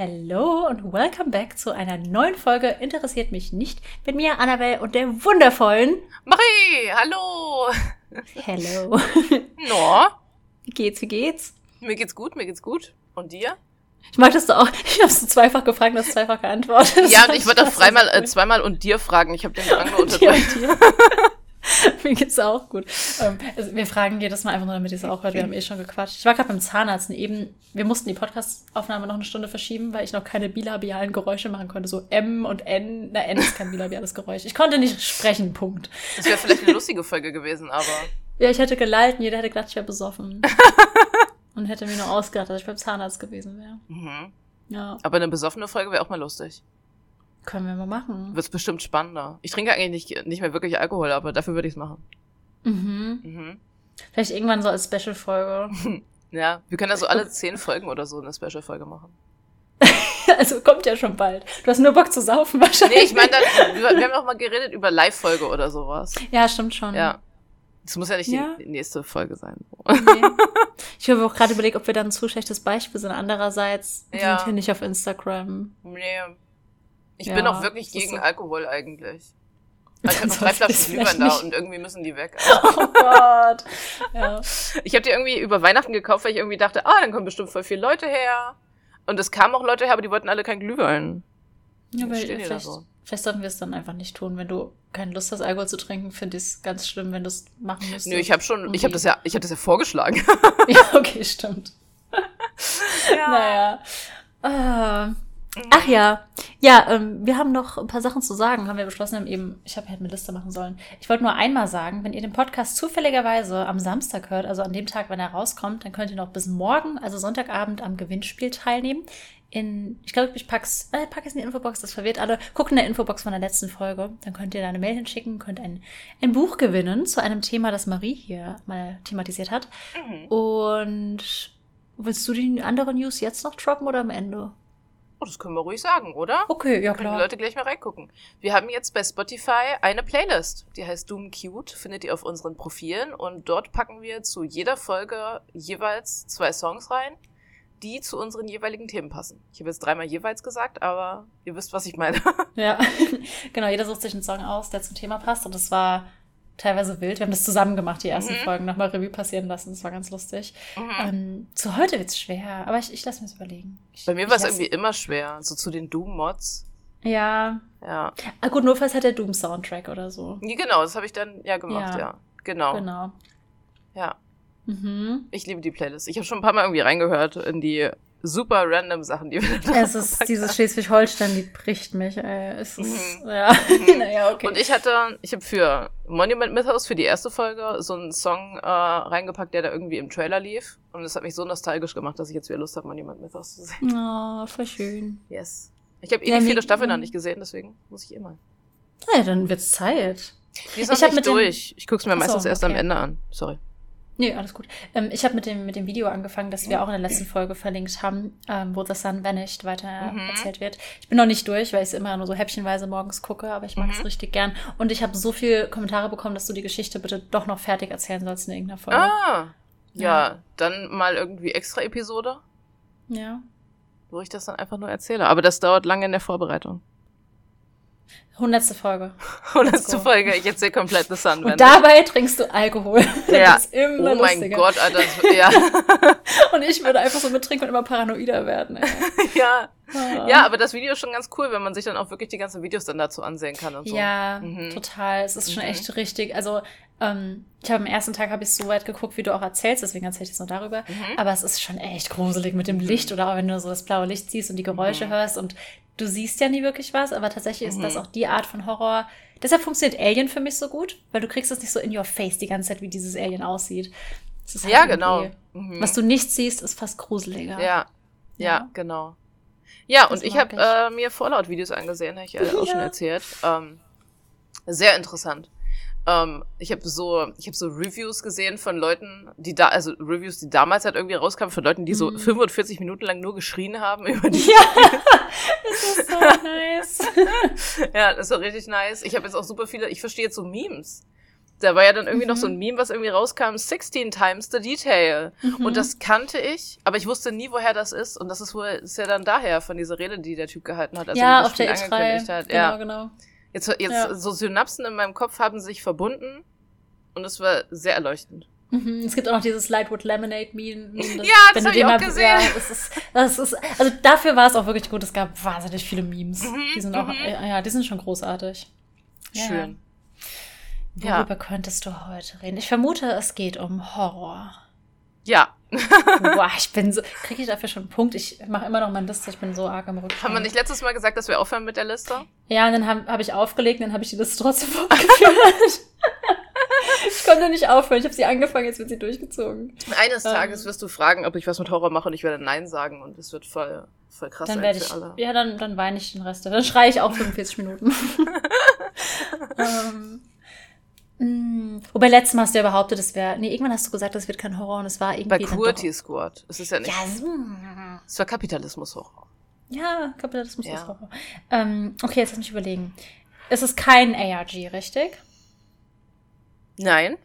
Hello und welcome back zu einer neuen Folge Interessiert mich nicht mit mir, Annabelle und der wundervollen Marie, hallo. Hello. No, Wie geht's, wie geht's? mir geht's gut, mir geht's gut. Und dir? Ich mag das du auch. Ich hab's so zweifach gefragt und hast zweifach geantwortet. Ja, und ich wollte auch dreimal, äh, zweimal und dir fragen. Ich habe den nur Dir unterdrückt. Mir geht's auch gut. Ähm, also wir fragen jedes Mal einfach nur, damit ihr es auch hört. Wir haben eh schon gequatscht. Ich war gerade beim Zahnarzt und eben, wir mussten die Podcast-Aufnahme noch eine Stunde verschieben, weil ich noch keine bilabialen Geräusche machen konnte. So M und N. Na, N ist kein bilabiales Geräusch. Ich konnte nicht sprechen, Punkt. Das wäre vielleicht eine lustige Folge gewesen, aber Ja, ich hätte gelallt und jeder hätte gedacht, ich wäre besoffen. und hätte mir nur ausgedacht, dass ich beim Zahnarzt gewesen wäre. mhm. Ja, aber eine besoffene Folge wäre auch mal lustig. Können wir mal machen. Wird's bestimmt spannender. Ich trinke eigentlich nicht, nicht mehr wirklich Alkohol, aber dafür würde ich's machen. Mhm. Mhm. Vielleicht irgendwann so als Special-Folge. Ja, wir können ja so alle zehn Folgen oder so eine Special-Folge machen. also kommt ja schon bald. Du hast nur Bock zu saufen wahrscheinlich. Nee, ich meine, wir haben auch mal geredet über Live-Folge oder sowas. Ja, stimmt schon. Ja. Das muss ja nicht Ja. die nächste Folge sein. Nee. Ich habe auch gerade überlegt, ob wir dann ein zu schlechtes Beispiel sind. Andererseits, wir Ja. sind hier nicht auf Instagram. Nee. Ich Ja, bin auch wirklich gegen so. Alkohol eigentlich. Also ich habe noch drei Flaschen Glühwein da und irgendwie müssen die weg. Oh Gott. Ja. Ich habe die irgendwie über Weihnachten gekauft, weil ich irgendwie dachte, ah, dann kommen bestimmt voll viele Leute her. Und es kamen auch Leute her, aber die wollten alle kein Glühwein. ja weil vielleicht, so. vielleicht sollten wir es dann einfach nicht tun. Wenn du keine Lust hast, Alkohol zu trinken, finde ich es ganz schlimm, wenn du es machen müsstest. Nö, ich habe schon, ich Okay. habe das ja, ich habe das ja vorgeschlagen. Ja, okay, stimmt. Naja. Ah. Ach ja. Ja, ähm, wir haben noch ein paar Sachen zu sagen, haben wir beschlossen, haben eben, ich habe halt eine Liste machen sollen. Ich wollte nur einmal sagen, wenn ihr den Podcast zufälligerweise am Samstag hört, also an dem Tag, wenn er rauskommt, dann könnt ihr noch bis morgen, also Sonntagabend, am Gewinnspiel teilnehmen. In, ich glaube, ich pack's, äh, pack es in die Infobox, das verwirrt alle. Guckt in der Infobox von der letzten Folge, dann könnt ihr da eine Mail hinschicken, könnt ein, ein Buch gewinnen zu einem Thema, das Marie hier mal thematisiert hat. Mhm. Und willst du die andere News jetzt noch droppen oder am Ende? Oh, das können wir ruhig sagen, oder? Okay, ja Können die klar. Leute gleich mal reingucken. Wir haben jetzt bei Spotify eine Playlist, die heißt Doom Cute, findet ihr auf unseren Profilen und dort packen wir zu jeder Folge jeweils zwei Songs rein, die zu unseren jeweiligen Themen passen. Ich habe jetzt dreimal jeweils gesagt, aber ihr wisst, was ich meine. Ja, genau. Jeder sucht sich einen Song aus, der zum Thema passt. Und das war teilweise wild. Wir haben das zusammen gemacht, die ersten Mhm. Folgen, nochmal Revue passieren lassen. Das war ganz lustig. Mhm. Ähm, zu heute wird's schwer, aber ich, ich lasse mir überlegen. Ich, Bei mir war es irgendwie immer schwer, so zu den Doom-Mods. Ja. Ja. Ah, gut, notfalls hat der Doom-Soundtrack oder so. Nee, genau, das habe ich dann ja gemacht, Ja. ja. Genau. Genau. Ja. Mhm. Ich liebe die Playlist. Ich habe schon ein paar Mal irgendwie reingehört in die super random Sachen, die wir da Es ist dieses Schleswig-Holstein, die bricht mich, ey. Es ist, Mhm. ja. Mhm. naja, okay. Und ich hatte, ich habe für Monument Mythos für die erste Folge so einen Song äh, reingepackt, der da irgendwie im Trailer lief. Und das hat mich so nostalgisch gemacht, dass ich jetzt wieder Lust habe, Monument Mythos zu sehen. Oh, voll schön. Yes. Ich habe eh Ja, die mir- vierte Staffel noch nicht gesehen, deswegen muss ich immer. Ja, dann wird's Zeit. Die ist noch Ich nicht durch. Ich guck's mir meistens erst am okay. Ende an. Sorry. Nee, alles gut. Ähm, ich habe mit dem, mit dem Video angefangen, das wir auch in der letzten Folge verlinkt haben, ähm, wo The Sun Vanished weiter Mhm. erzählt wird. Ich bin noch nicht durch, weil ich es immer nur so häppchenweise morgens gucke, aber ich mag es Mhm. richtig gern. Und ich habe so viele Kommentare bekommen, dass du die Geschichte bitte doch noch fertig erzählen sollst in irgendeiner Folge. Ah. Ja, Ja. dann mal irgendwie extra Episode, Ja. wo ich das dann einfach nur erzähle. Aber das dauert lange in der Vorbereitung. Hundertste Folge. Hundertste. Folge, ich erzähle komplett The Sun. Und dabei trinkst du Alkohol. Ja. Das ist immer Oh mein lustiger. Gott, Alter. Das, ja. Und ich würde einfach so mittrinken und immer paranoider werden. Ey. ja. Ah. Ja, aber das Video ist schon ganz cool, wenn man sich dann auch wirklich die ganzen Videos dann dazu ansehen kann und so. Ja, Mhm. total. Es ist schon Mhm. echt richtig. Also, ähm, ich habe am ersten Tag habe ich so weit geguckt, wie du auch erzählst, deswegen erzähle ich jetzt nur darüber. Mhm. Aber es ist schon echt gruselig mit dem Licht oder auch wenn du so das blaue Licht siehst und die Geräusche Mhm. hörst und du siehst ja nie wirklich was, aber tatsächlich ist Mhm. das auch die Art von Horror. Deshalb funktioniert Alien für mich so gut, weil du kriegst es nicht so in your face die ganze Zeit, wie dieses Alien aussieht. Halt Ja, genau. Mhm. Was du nicht siehst, ist fast gruseliger. Ja, ja, Ja. genau. Ja, Das und ich habe äh, mir Fallout-Videos angesehen, habe ich ja auch schon erzählt. Ähm, sehr interessant. Ähm, ich habe so, ich habe so Reviews gesehen von Leuten, die da, also Reviews, die damals halt irgendwie rauskamen, von Leuten, die so Mhm. 45 Minuten lang nur geschrien haben über die. Ja, das ist so nice. ja, das war richtig nice. Ich habe jetzt auch super viele, ich verstehe jetzt so Memes. Da war ja dann irgendwie Mhm. noch so ein Meme, was irgendwie rauskam, 16 times the detail. Mhm. Und das kannte ich, aber ich wusste nie, woher das ist. Und das ist wohl, ist ja dann daher von dieser Rede, die der Typ gehalten hat, als er ja, das auf der Spiel E3. angekündigt hat. Genau, ja. genau. Jetzt, jetzt Ja. so Synapsen in meinem Kopf haben sich verbunden und es war sehr erleuchtend. Mhm. Es gibt auch noch dieses Lightwood Lemonade Meme. Meme, Ja, das hab ich auch gesehen. Ja, das ist, das ist, also dafür war es auch wirklich gut. Es gab wahnsinnig viele Memes. Mhm, die sind auch, mhm. äh, ja, die sind schon großartig. Ja. Schön. Worüber Ja. könntest du heute reden? Ich vermute, es geht um Horror. Ja. Boah, ich bin so. Kriege ich dafür schon einen Punkt? Ich mache immer noch meine Liste, ich bin so arg am Rückfall. Haben wir nicht letztes Mal gesagt, dass wir aufhören mit der Liste? Ja, und dann habe hab ich aufgelegt, dann habe ich die Liste trotzdem fortgeführt. ich konnte nicht aufhören. Ich habe sie angefangen, jetzt wird sie durchgezogen. Eines Ähm. Tages wirst du fragen, ob ich was mit Horror mache und ich werde Nein sagen und es wird voll, voll krass Dann werde für ich. alle. Ja, dann, dann weine ich den Rest. Dann schreie ich auch 45 Minuten. ähm, mh, wobei letztes Mal hast du ja behauptet, es wäre. Nee, irgendwann hast du gesagt, es wird kein Horror und es war irgendwie. Bei Qwerty Squad. Es ist ja nicht. Ja, so- Es war Kapitalismus-Horror. ja, Kapitalismus Ja. ist Horror. Ähm, okay, jetzt lass mich überlegen. Es ist kein ARG, richtig? Nein.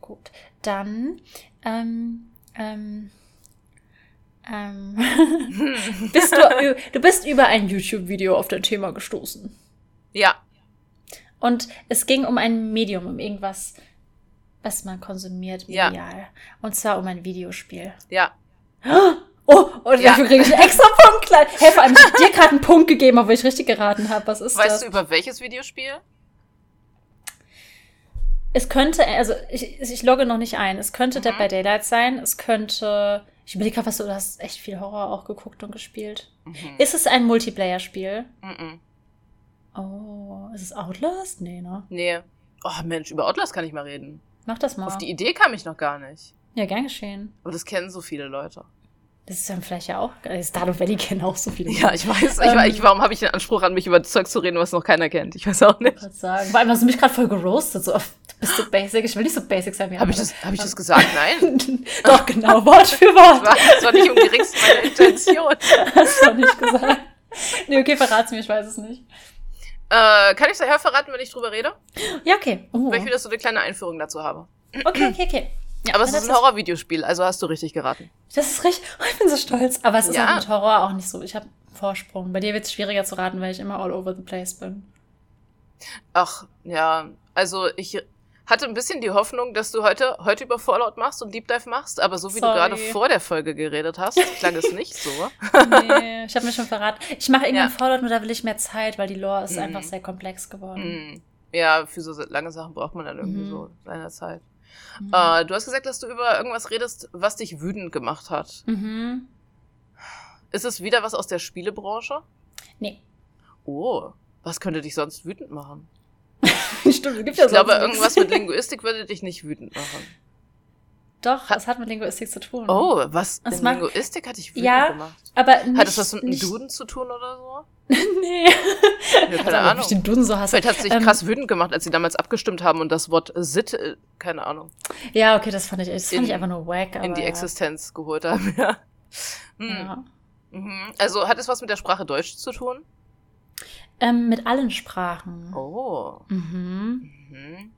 Gut. Dann, ähm, ähm, ähm, bist du, du bist über ein YouTube-Video auf dein Thema gestoßen. Ja. Und es ging um ein Medium, um irgendwas, was man konsumiert, Ja. medial. Und zwar um ein Videospiel. Ja. Oh, und Ja. dafür kriege ich einen extra Punkt. Klein. Hey, vor allem, ich dir gerade einen Punkt gegeben, obwohl ich richtig geraten habe. Was ist Weißt das? du über welches Videospiel? Es könnte, also ich, ich logge noch nicht ein. Es könnte Mhm. Dead by Daylight sein. Es könnte. Ich überlege gerade, was du, du hast echt viel Horror auch geguckt und gespielt. Mhm. Ist es ein Multiplayer-Spiel? Mhm. Oh, ist es Outlast? Nee, ne? Nee. Oh Mensch, über Outlast kann ich mal reden. Mach das mal. Auf die Idee kam ich noch gar nicht. ja, gern geschehen. Aber das kennen so viele Leute. Das ist dann vielleicht ja auch. äh, Stardew Valley kennen auch so viele. Ja, ich weiß. Ich, Ähm. ich, warum habe ich den Anspruch an mich über Zeug zu reden, was noch keiner kennt? Ich weiß auch Ich nicht. wollte sagen. Vor allem hast du mich gerade voll geroastet. So, du bist so basic. Ich will nicht so basic sein wie Habe ich, das, hab ich das gesagt? Nein. Doch, genau. Wort für Wort. Das war, das war nicht im geringsten meine Intention. Hast du nicht gesagt. Nee, okay, verrat's mir, ich weiß es nicht. Äh, kann ich daher verraten, wenn ich drüber rede? Ja, okay. Oh. Weil ich wieder so eine kleine Einführung dazu habe. Okay, okay, okay. Ja, Aber es ist ein Horrorvideospiel, also hast du richtig geraten. Das ist richtig. Oh, ich bin so stolz. Aber es ist Ja. auch mit Horror auch nicht so. Ich habe Vorsprung. Bei dir wird es schwieriger zu raten, weil ich immer all over the place bin. Ach, ja. Also ich hatte ein bisschen die Hoffnung, dass du heute, heute über Fallout machst und Deep Dive machst, aber so wie Sorry. du gerade vor der Folge geredet hast, klang es nicht so. Nee, ich habe mir schon verraten. Ich mache irgendwann Ja. Fallout, nur da will ich mehr Zeit, weil die Lore ist Mhm. einfach sehr komplex geworden. Hm. Ja, für so lange Sachen braucht man dann irgendwie Mhm. so seine Zeit. Mhm. Äh, du hast gesagt, dass du über irgendwas redest, was dich wütend gemacht hat. Mhm. Ist es wieder was aus der Spielebranche? Nee. Oh, was könnte dich sonst wütend machen? Stimmt, gibt ja Ich glaube, sonst irgendwas nichts. mit Linguistik würde dich nicht wütend machen. Doch, es hat mit Linguistik zu tun. Oh, was? Das in mag- Linguistik hat dich wütend Ja, gemacht. Aber nicht, Hat es was mit einem nicht, Duden zu tun oder so? Nee. Ja, keine Also, Ahnung. ich den Duden so hasse. Vielleicht hat es dich Ähm, krass wütend gemacht, als sie damals abgestimmt haben und das Wort Sitte, keine Ahnung, Ja, okay, das fand ich, das fand In- ich einfach nur wack. in aber die ja. Existenz geholt haben. Ja. Hm. Ja. Mhm. Also hat es was mit der Sprache Deutsch zu tun? Ähm, mit allen Sprachen. Oh. Mhm. Mhm.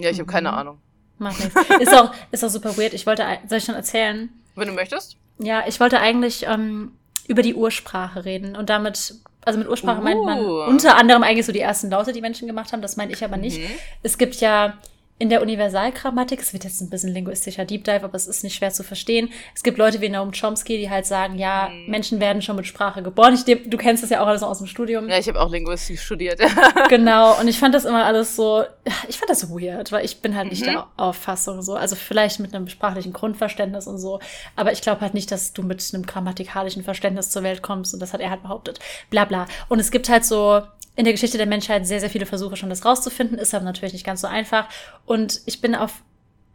Ja, ich habe keine Mhm. Ahnung. Macht nichts. Ist auch, ist auch super weird. Ich wollte, soll ich schon erzählen? Wenn du möchtest. Ja, ich wollte eigentlich ähm, über die Ursprache reden und damit, also mit Ursprache meint man Uh. unter anderem eigentlich so die ersten Laute, die Menschen gemacht haben. Das meine ich aber nicht. Mhm. Es gibt ja in der Universalgrammatik, es wird jetzt ein bisschen linguistischer Deep Dive, aber es ist nicht schwer zu verstehen. Es gibt Leute wie Noam Chomsky, die halt sagen, ja, Mhm. Menschen werden schon mit Sprache geboren. Ich, du kennst das ja auch alles aus dem Studium. Ja, ich habe auch Linguistik studiert. Genau, und ich fand das immer alles so, ich fand das weird, weil ich bin halt nicht Mhm. der Auffassung so, also vielleicht mit einem sprachlichen Grundverständnis und so, aber ich glaube halt nicht, dass du mit einem grammatikalischen Verständnis zur Welt kommst und das hat er halt behauptet, bla bla. Und es gibt halt so in der Geschichte der Menschheit sehr, sehr viele Versuche schon, das rauszufinden, ist aber natürlich nicht ganz so einfach und ich bin auf,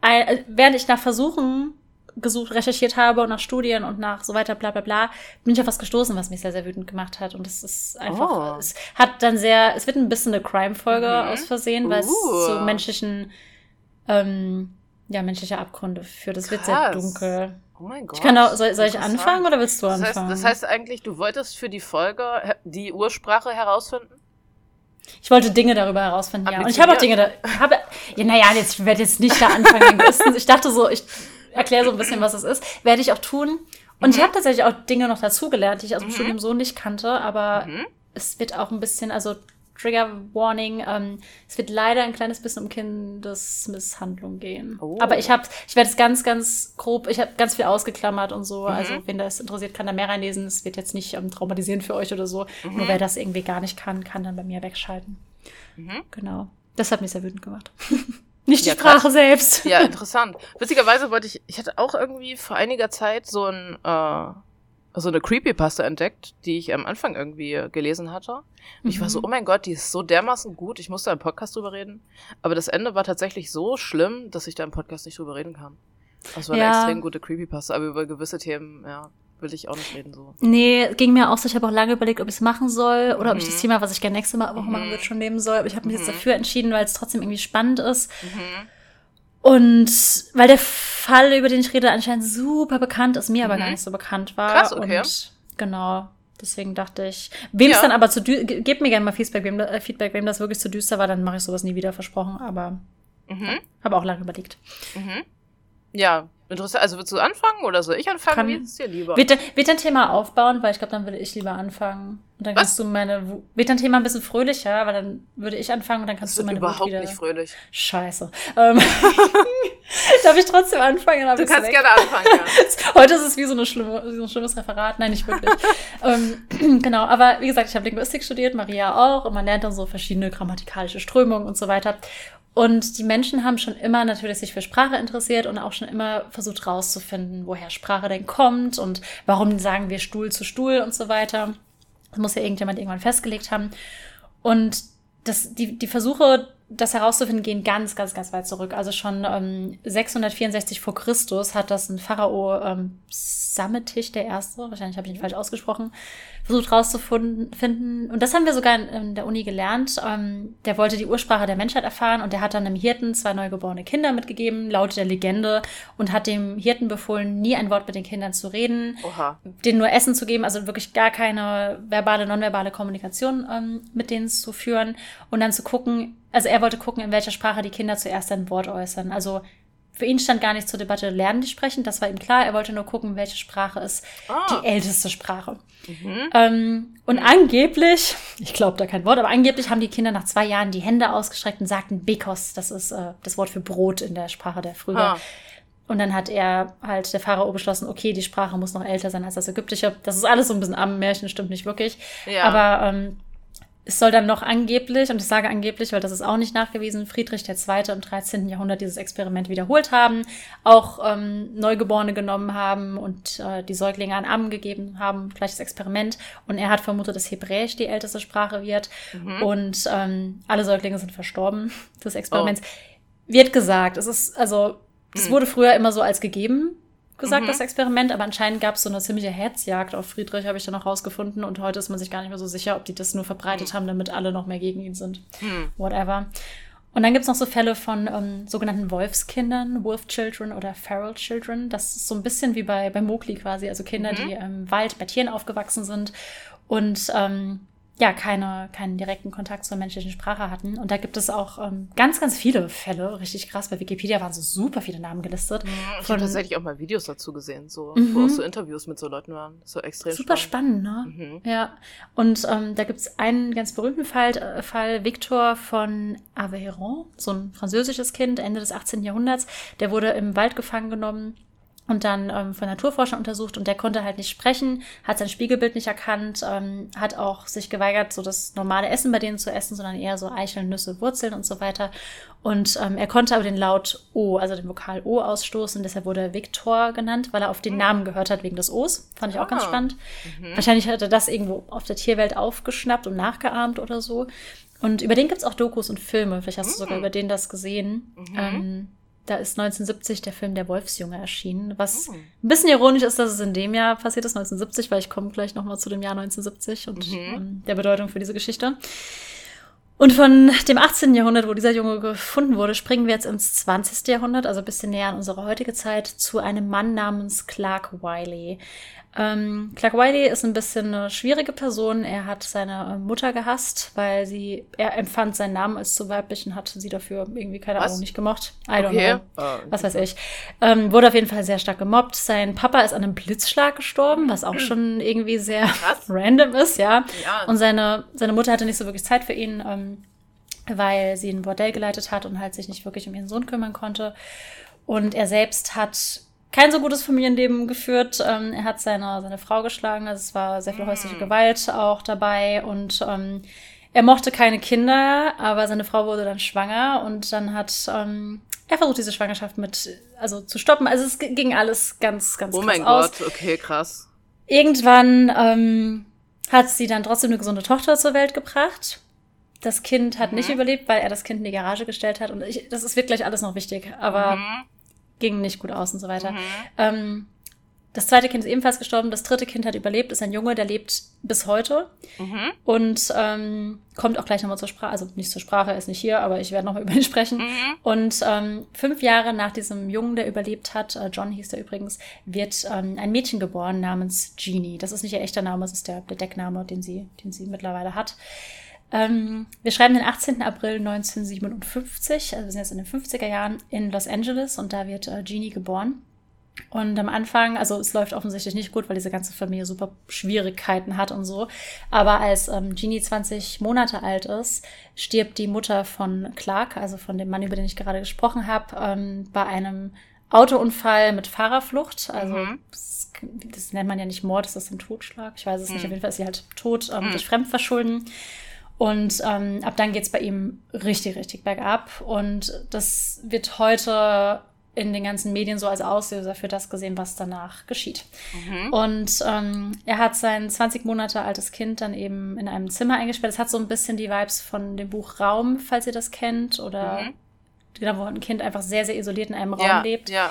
äh, während ich nach Versuchen gesucht, recherchiert habe und nach Studien und nach so weiter, bla bla bla, bin ich auf was gestoßen, was mich sehr, sehr wütend gemacht hat. Und es ist einfach, Oh. es hat dann sehr, es wird ein bisschen eine Crime-Folge Mhm. aus Versehen, weil es Uh. zu menschlichen, ähm, ja, menschliche Abgründe führt. Es wird sehr dunkel. Oh mein Gott. Ich kann auch, soll, soll ich anfangen oder willst du Das heißt, anfangen? das heißt eigentlich, du wolltest für die Folge die Ursprache herausfinden? Ich wollte Dinge darüber herausfinden, ja. Und ich habe auch Dinge da. Habe, ja, naja, jetzt werde jetzt nicht da anfangen. ich dachte so, ich erkläre so ein bisschen, was es ist. Werde ich auch tun. Und mhm. ich habe tatsächlich auch Dinge noch dazugelernt, die ich aus dem mhm. Studium so nicht kannte, aber mhm. es wird auch ein bisschen, also Trigger Warning, ähm, es wird leider ein kleines bisschen um Kindesmisshandlung gehen. Oh. Aber ich habe, ich werde es ganz, ganz grob, ich habe ganz viel ausgeklammert und so. Also mhm. wenn das interessiert, kann da mehr reinlesen. Es wird jetzt nicht ähm, traumatisierend für euch oder so. Mhm. Nur wer das irgendwie gar nicht kann, kann dann bei mir wegschalten. Mhm. Genau. Das hat mich sehr wütend gemacht. Nicht die ja, Sprache krass. selbst. Ja, interessant. Witzigerweise wollte ich, ich hatte auch irgendwie vor einiger Zeit so ein, äh, so eine Creepypasta entdeckt, die ich am Anfang irgendwie gelesen hatte. Und mhm. ich war so, mhm. oh mein Gott, die ist so dermaßen gut, ich musste einen Podcast drüber reden. Aber das Ende war tatsächlich so schlimm, dass ich da im Podcast nicht drüber reden kann. Das war ja. eine extrem gute Creepypasta, aber über gewisse Themen, ja, will ich auch nicht reden so. Nee, ging mir auch so. Ich habe auch lange überlegt, ob ich es machen soll oder mhm. ob ich das mhm. Thema, was ich gerne nächste Woche mhm. machen würde, schon nehmen soll. Aber ich habe mich mhm. jetzt dafür entschieden, weil es trotzdem irgendwie spannend ist. Mhm. Und weil der Fall, über den ich rede, anscheinend super bekannt ist, mir aber gar nicht so bekannt war. Krass, okay. Und genau. Deswegen dachte ich, wem ja. es dann aber zu düster, gebt mir gerne mal Feedback wem, äh, Feedback, wem das wirklich zu düster war, dann mache ich sowas nie wieder versprochen, aber mhm. habe auch lange überlegt. Mhm. Ja, Interessant. Also willst du anfangen oder soll ich anfangen? Kann, Wie ist es dir lieber? Wird, wird ein Thema aufbauen, weil ich glaube, dann würde ich lieber anfangen. Und dann kannst Was? du meine. Wird dein Thema ein bisschen fröhlicher, weil dann würde ich anfangen und dann kannst das du meine. Überhaupt wieder, nicht fröhlich. Scheiße. Ähm, darf ich trotzdem anfangen? Du kannst weg. gerne anfangen, ja. Heute ist es wie so, eine schlimme, so ein schlimmes Referat. Nein, nicht wirklich. ähm, genau, aber wie gesagt, ich habe Linguistik studiert, Maria auch, und man lernt dann so verschiedene grammatikalische Strömungen und so weiter. Und die Menschen haben schon immer natürlich sich für Sprache interessiert und auch schon immer versucht rauszufinden, woher Sprache denn kommt und warum sagen wir Stuhl zu Stuhl und so weiter. Das muss ja irgendjemand irgendwann festgelegt haben. Und das, die, die Versuche, das herauszufinden, gehen ganz, ganz, ganz weit zurück. Also schon ähm, 664 vor Christus hat das ein Pharao ähm, Sametich der Erste, wahrscheinlich habe ich ihn falsch ausgesprochen, versucht rauszufinden. Und das haben wir sogar in, in der Uni gelernt. Ähm, der wollte die Ursprache der Menschheit erfahren und der hat dann einem Hirten zwei neugeborene Kinder mitgegeben, laut der Legende, und hat dem Hirten befohlen, nie ein Wort mit den Kindern zu reden, Oha. denen nur Essen zu geben, also wirklich gar keine verbale, nonverbale Kommunikation ähm, mit denen zu führen und dann zu gucken, also er wollte gucken, in welcher Sprache die Kinder zuerst ein Wort äußern. Also für ihn stand gar nicht zur Debatte, lernen die sprechen, das war ihm klar. Er wollte nur gucken, welche Sprache ist ah. die älteste Sprache. Mhm. Ähm, und mhm. angeblich, ich glaube da kein Wort, aber angeblich haben die Kinder nach zwei Jahren die Hände ausgestreckt und sagten Bekos, das ist äh, das Wort für Brot in der Sprache der früher. Ah. Und dann hat er halt, der Pharao beschlossen, okay, die Sprache muss noch älter sein als das Ägyptische. Das ist alles so ein bisschen am Märchen, stimmt nicht wirklich. Ja. Aber ähm, es soll dann noch angeblich, und ich sage angeblich, weil das ist auch nicht nachgewiesen, Friedrich II. im 13. Jahrhundert dieses Experiment wiederholt haben, auch ähm, Neugeborene genommen haben und äh, die Säuglinge an Armen gegeben haben, gleiches Experiment. Und er hat vermutet, dass Hebräisch die älteste Sprache wird. Mhm. Und ähm, alle Säuglinge sind verstorben des Experiments. Oh. Wird gesagt, es ist, also, es mhm. wurde früher immer so als gegeben gesagt, mhm. das Experiment, aber anscheinend gab es so eine ziemliche Hetzjagd auf Friedrich, habe ich dann noch rausgefunden. Und heute ist man sich gar nicht mehr so sicher, ob die das nur verbreitet mhm. haben, damit alle noch mehr gegen ihn sind. Mhm. Whatever. Und dann gibt's noch so Fälle von ähm, sogenannten Wolfskindern, Wolf Children oder Feral Children. Das ist so ein bisschen wie bei, bei Mowgli quasi, also Kinder, die mhm. im Wald bei Tieren aufgewachsen sind und ähm, ja, keine, keinen direkten Kontakt zur menschlichen Sprache hatten. Und da gibt es auch ähm, ganz, ganz viele Fälle, richtig krass. Bei Wikipedia waren so super viele Namen gelistet. Ja, ich habe tatsächlich auch mal Videos dazu gesehen, so, mhm. wo auch so Interviews mit so Leuten waren. So extrem Super spannend, spannend ne? Mhm. Ja. Und ähm, da gibt es einen ganz berühmten Fall, äh, Fall Victor von Aveyron, so ein französisches Kind, Ende des 18. Jahrhunderts. Der wurde im Wald gefangen genommen und dann ähm, von Naturforschern untersucht und der konnte halt nicht sprechen, hat sein Spiegelbild nicht erkannt, ähm, hat auch sich geweigert, so das normale Essen bei denen zu essen, sondern eher so Eicheln, Nüsse, Wurzeln und so weiter. Und ähm, er konnte aber den Laut O, also den Vokal O ausstoßen, deshalb wurde er Viktor genannt, weil er auf den hm. Namen gehört hat wegen des O's. Fand ich auch ah. ganz spannend. Mhm. Wahrscheinlich hat er das irgendwo auf der Tierwelt aufgeschnappt und nachgeahmt oder so. Und über den gibt's auch Dokus und Filme. Vielleicht hast du sogar hm. über den das gesehen. Mhm. Ähm, da ist 1970 der Film Der Wolfsjunge erschienen, was oh. ein bisschen ironisch ist, dass es in dem Jahr passiert ist, 1970, weil ich komme gleich nochmal zu dem Jahr 1970 und mhm. ähm, der Bedeutung für diese Geschichte. Und von dem 18. Jahrhundert, wo dieser Junge gefunden wurde, springen wir jetzt ins 20. Jahrhundert, also ein bisschen näher an unsere heutige Zeit, zu einem Mann namens Clark Wiley. Ähm, Clark Wiley ist ein bisschen eine schwierige Person. Er hat seine äh, Mutter gehasst, weil sie, er empfand seinen Namen als zu weiblich und hat sie dafür irgendwie, keine Was? Ahnung, nicht gemocht. I don't Okay. know. Ah, Was weiß ich. Ähm, wurde auf jeden Fall sehr stark gemobbt. Sein Papa ist an einem Blitzschlag gestorben, was auch schon irgendwie sehr Krass. random ist, ja. Ja. Und seine, seine Mutter hatte nicht so wirklich Zeit für ihn, ähm, weil sie ein Bordell geleitet hat und halt sich nicht wirklich um ihren Sohn kümmern konnte. Und er selbst hat kein so gutes Familienleben geführt. Ähm, er hat seine, seine Frau geschlagen, also es war sehr viel häusliche Gewalt auch dabei und ähm, er mochte keine Kinder, aber seine Frau wurde dann schwanger und dann hat ähm, er versucht, diese Schwangerschaft mit, also zu stoppen. Also es ging alles ganz, ganz Oh mein aus. Gott, okay, krass. Irgendwann ähm, hat sie dann trotzdem eine gesunde Tochter zur Welt gebracht. Das Kind hat nicht Mhm. überlebt, weil er das Kind in die Garage gestellt hat. Und ich, das ist wirklich alles noch wichtig, aber Mhm. Ging nicht gut aus und so weiter. Mhm. Ähm, das zweite Kind ist ebenfalls gestorben. Das dritte Kind hat überlebt, ist ein Junge, der lebt bis heute Mhm. und ähm, kommt auch gleich nochmal zur Sprache. Also nicht zur Sprache, er ist nicht hier, aber ich werde nochmal über ihn sprechen. Mhm. Und ähm, fünf Jahre nach diesem Jungen, der überlebt hat, äh, John hieß der übrigens, wird ähm, ein Mädchen geboren namens Jeannie. Das ist nicht ihr echter Name, das ist der, der Deckname, den sie, den sie mittlerweile hat. Ähm, wir schreiben den 18. April 1957, also wir sind jetzt in den 50er Jahren in Los Angeles und da wird äh, Jeannie geboren. Und am Anfang, also es läuft offensichtlich nicht gut, weil diese ganze Familie super Schwierigkeiten hat und so. Aber als ähm, Jeannie 20 Monate alt ist, stirbt die Mutter von Clark, also von dem Mann, über den ich gerade gesprochen habe, ähm, bei einem Autounfall mit Fahrerflucht. Also Mhm. das, das nennt man ja nicht Mord, das ist ein Totschlag. Ich weiß es nicht. Mhm. Auf jeden Fall ist sie halt tot ähm, Mhm. durch Fremdverschulden. Und ähm, ab dann geht's bei ihm richtig, richtig bergab. Und das wird heute in den ganzen Medien so als Auslöser für das gesehen, was danach geschieht. Mhm. Und ähm, er hat sein 20 Monate altes Kind dann eben in einem Zimmer eingesperrt. Es hat so ein bisschen die Vibes von dem Buch Raum, falls ihr das kennt. Oder Mhm. genau, wo ein Kind einfach sehr, sehr isoliert in einem Raum Ja, lebt. ja.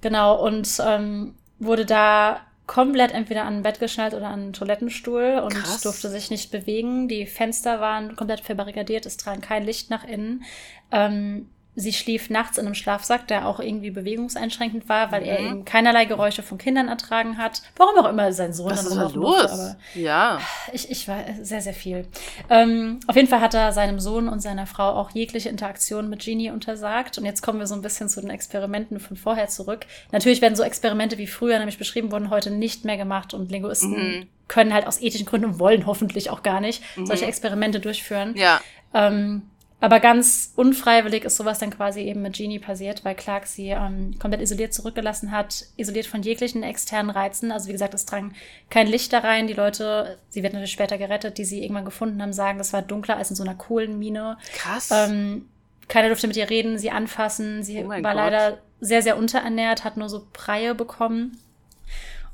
Genau, und ähm, wurde da komplett entweder an ein Bett geschnallt oder an einen Toilettenstuhl und Krass. durfte sich nicht bewegen. Die Fenster waren komplett verbarrikadiert, es drang kein Licht nach innen. Ähm, sie schlief nachts in einem Schlafsack, der auch irgendwie bewegungseinschränkend war, weil er Mhm. eben keinerlei Geräusche von Kindern ertragen hat. Warum auch immer sein Sohn Was dann ist da los? aber Ja. ich, ich war sehr, sehr viel. Ähm, auf jeden Fall hat er seinem Sohn und seiner Frau auch jegliche Interaktion mit Genie untersagt. Und jetzt kommen wir so ein bisschen zu den Experimenten von vorher zurück. Natürlich werden so Experimente wie früher nämlich beschrieben wurden, heute nicht mehr gemacht und Linguisten Mhm. können halt aus ethischen Gründen und wollen hoffentlich auch gar nicht Mhm. solche Experimente durchführen. Ja. Ähm, aber ganz unfreiwillig ist sowas dann quasi eben mit Genie passiert, weil Clark sie ähm, komplett isoliert zurückgelassen hat, isoliert von jeglichen externen Reizen. Also wie gesagt, es drang kein Licht da rein. Die Leute, sie wird natürlich später gerettet, die sie irgendwann gefunden haben, sagen, das war dunkler als in so einer Kohlenmine. Krass. Ähm, keiner durfte mit ihr reden, sie anfassen. Sie Oh war Gott. leider sehr, sehr unterernährt, hat nur so Breie bekommen.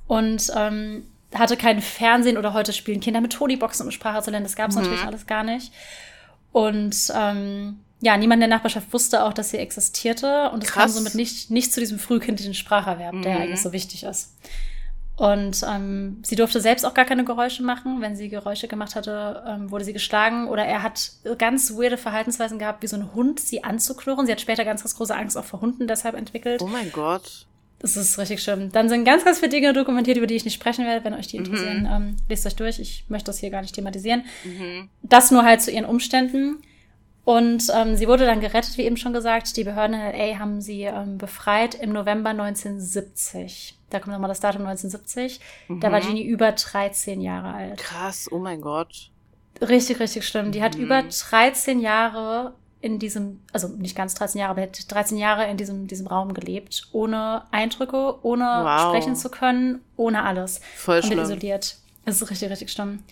Und ähm, hatte kein Fernsehen oder heute spielen Kinder mit Tony-Boxen, um Sprache zu lernen. Das gab es Mhm. natürlich alles gar nicht. Und ähm, ja, niemand in der Nachbarschaft wusste auch, dass sie existierte. Und es kam somit nicht, nicht zu diesem frühkindlichen Spracherwerb, der Mhm. eigentlich so wichtig ist. Und ähm, sie durfte selbst auch gar keine Geräusche machen. Wenn sie Geräusche gemacht hatte, ähm, wurde sie geschlagen. Oder er hat ganz weirde Verhaltensweisen gehabt, wie so ein Hund, sie anzuknurren. Sie hat später ganz, ganz große Angst auch vor Hunden deshalb entwickelt. oh mein Gott. Das ist richtig schlimm. Dann sind ganz, ganz viele Dinge dokumentiert, über die ich nicht sprechen werde. Wenn euch die Mhm. interessieren, ähm, lest euch durch. Ich möchte das hier gar nicht thematisieren. Mhm. Das nur halt zu ihren Umständen. Und ähm, sie wurde dann gerettet, wie eben schon gesagt. Die Behörden in LA haben sie ähm, befreit im November 1970. Da kommt nochmal das Datum 1970. Da war Mhm. Genie über 13 Jahre alt. Krass, oh mein Gott. Richtig, richtig schlimm. Die hat Mhm. über 13 Jahre in diesem, also nicht ganz 13 Jahre, aber hat 13 Jahre in diesem, diesem Raum gelebt. Ohne Eindrücke, ohne Wow. sprechen zu können, ohne alles. Voll Komplett schlimm. isoliert. Das ist richtig, richtig schlimm.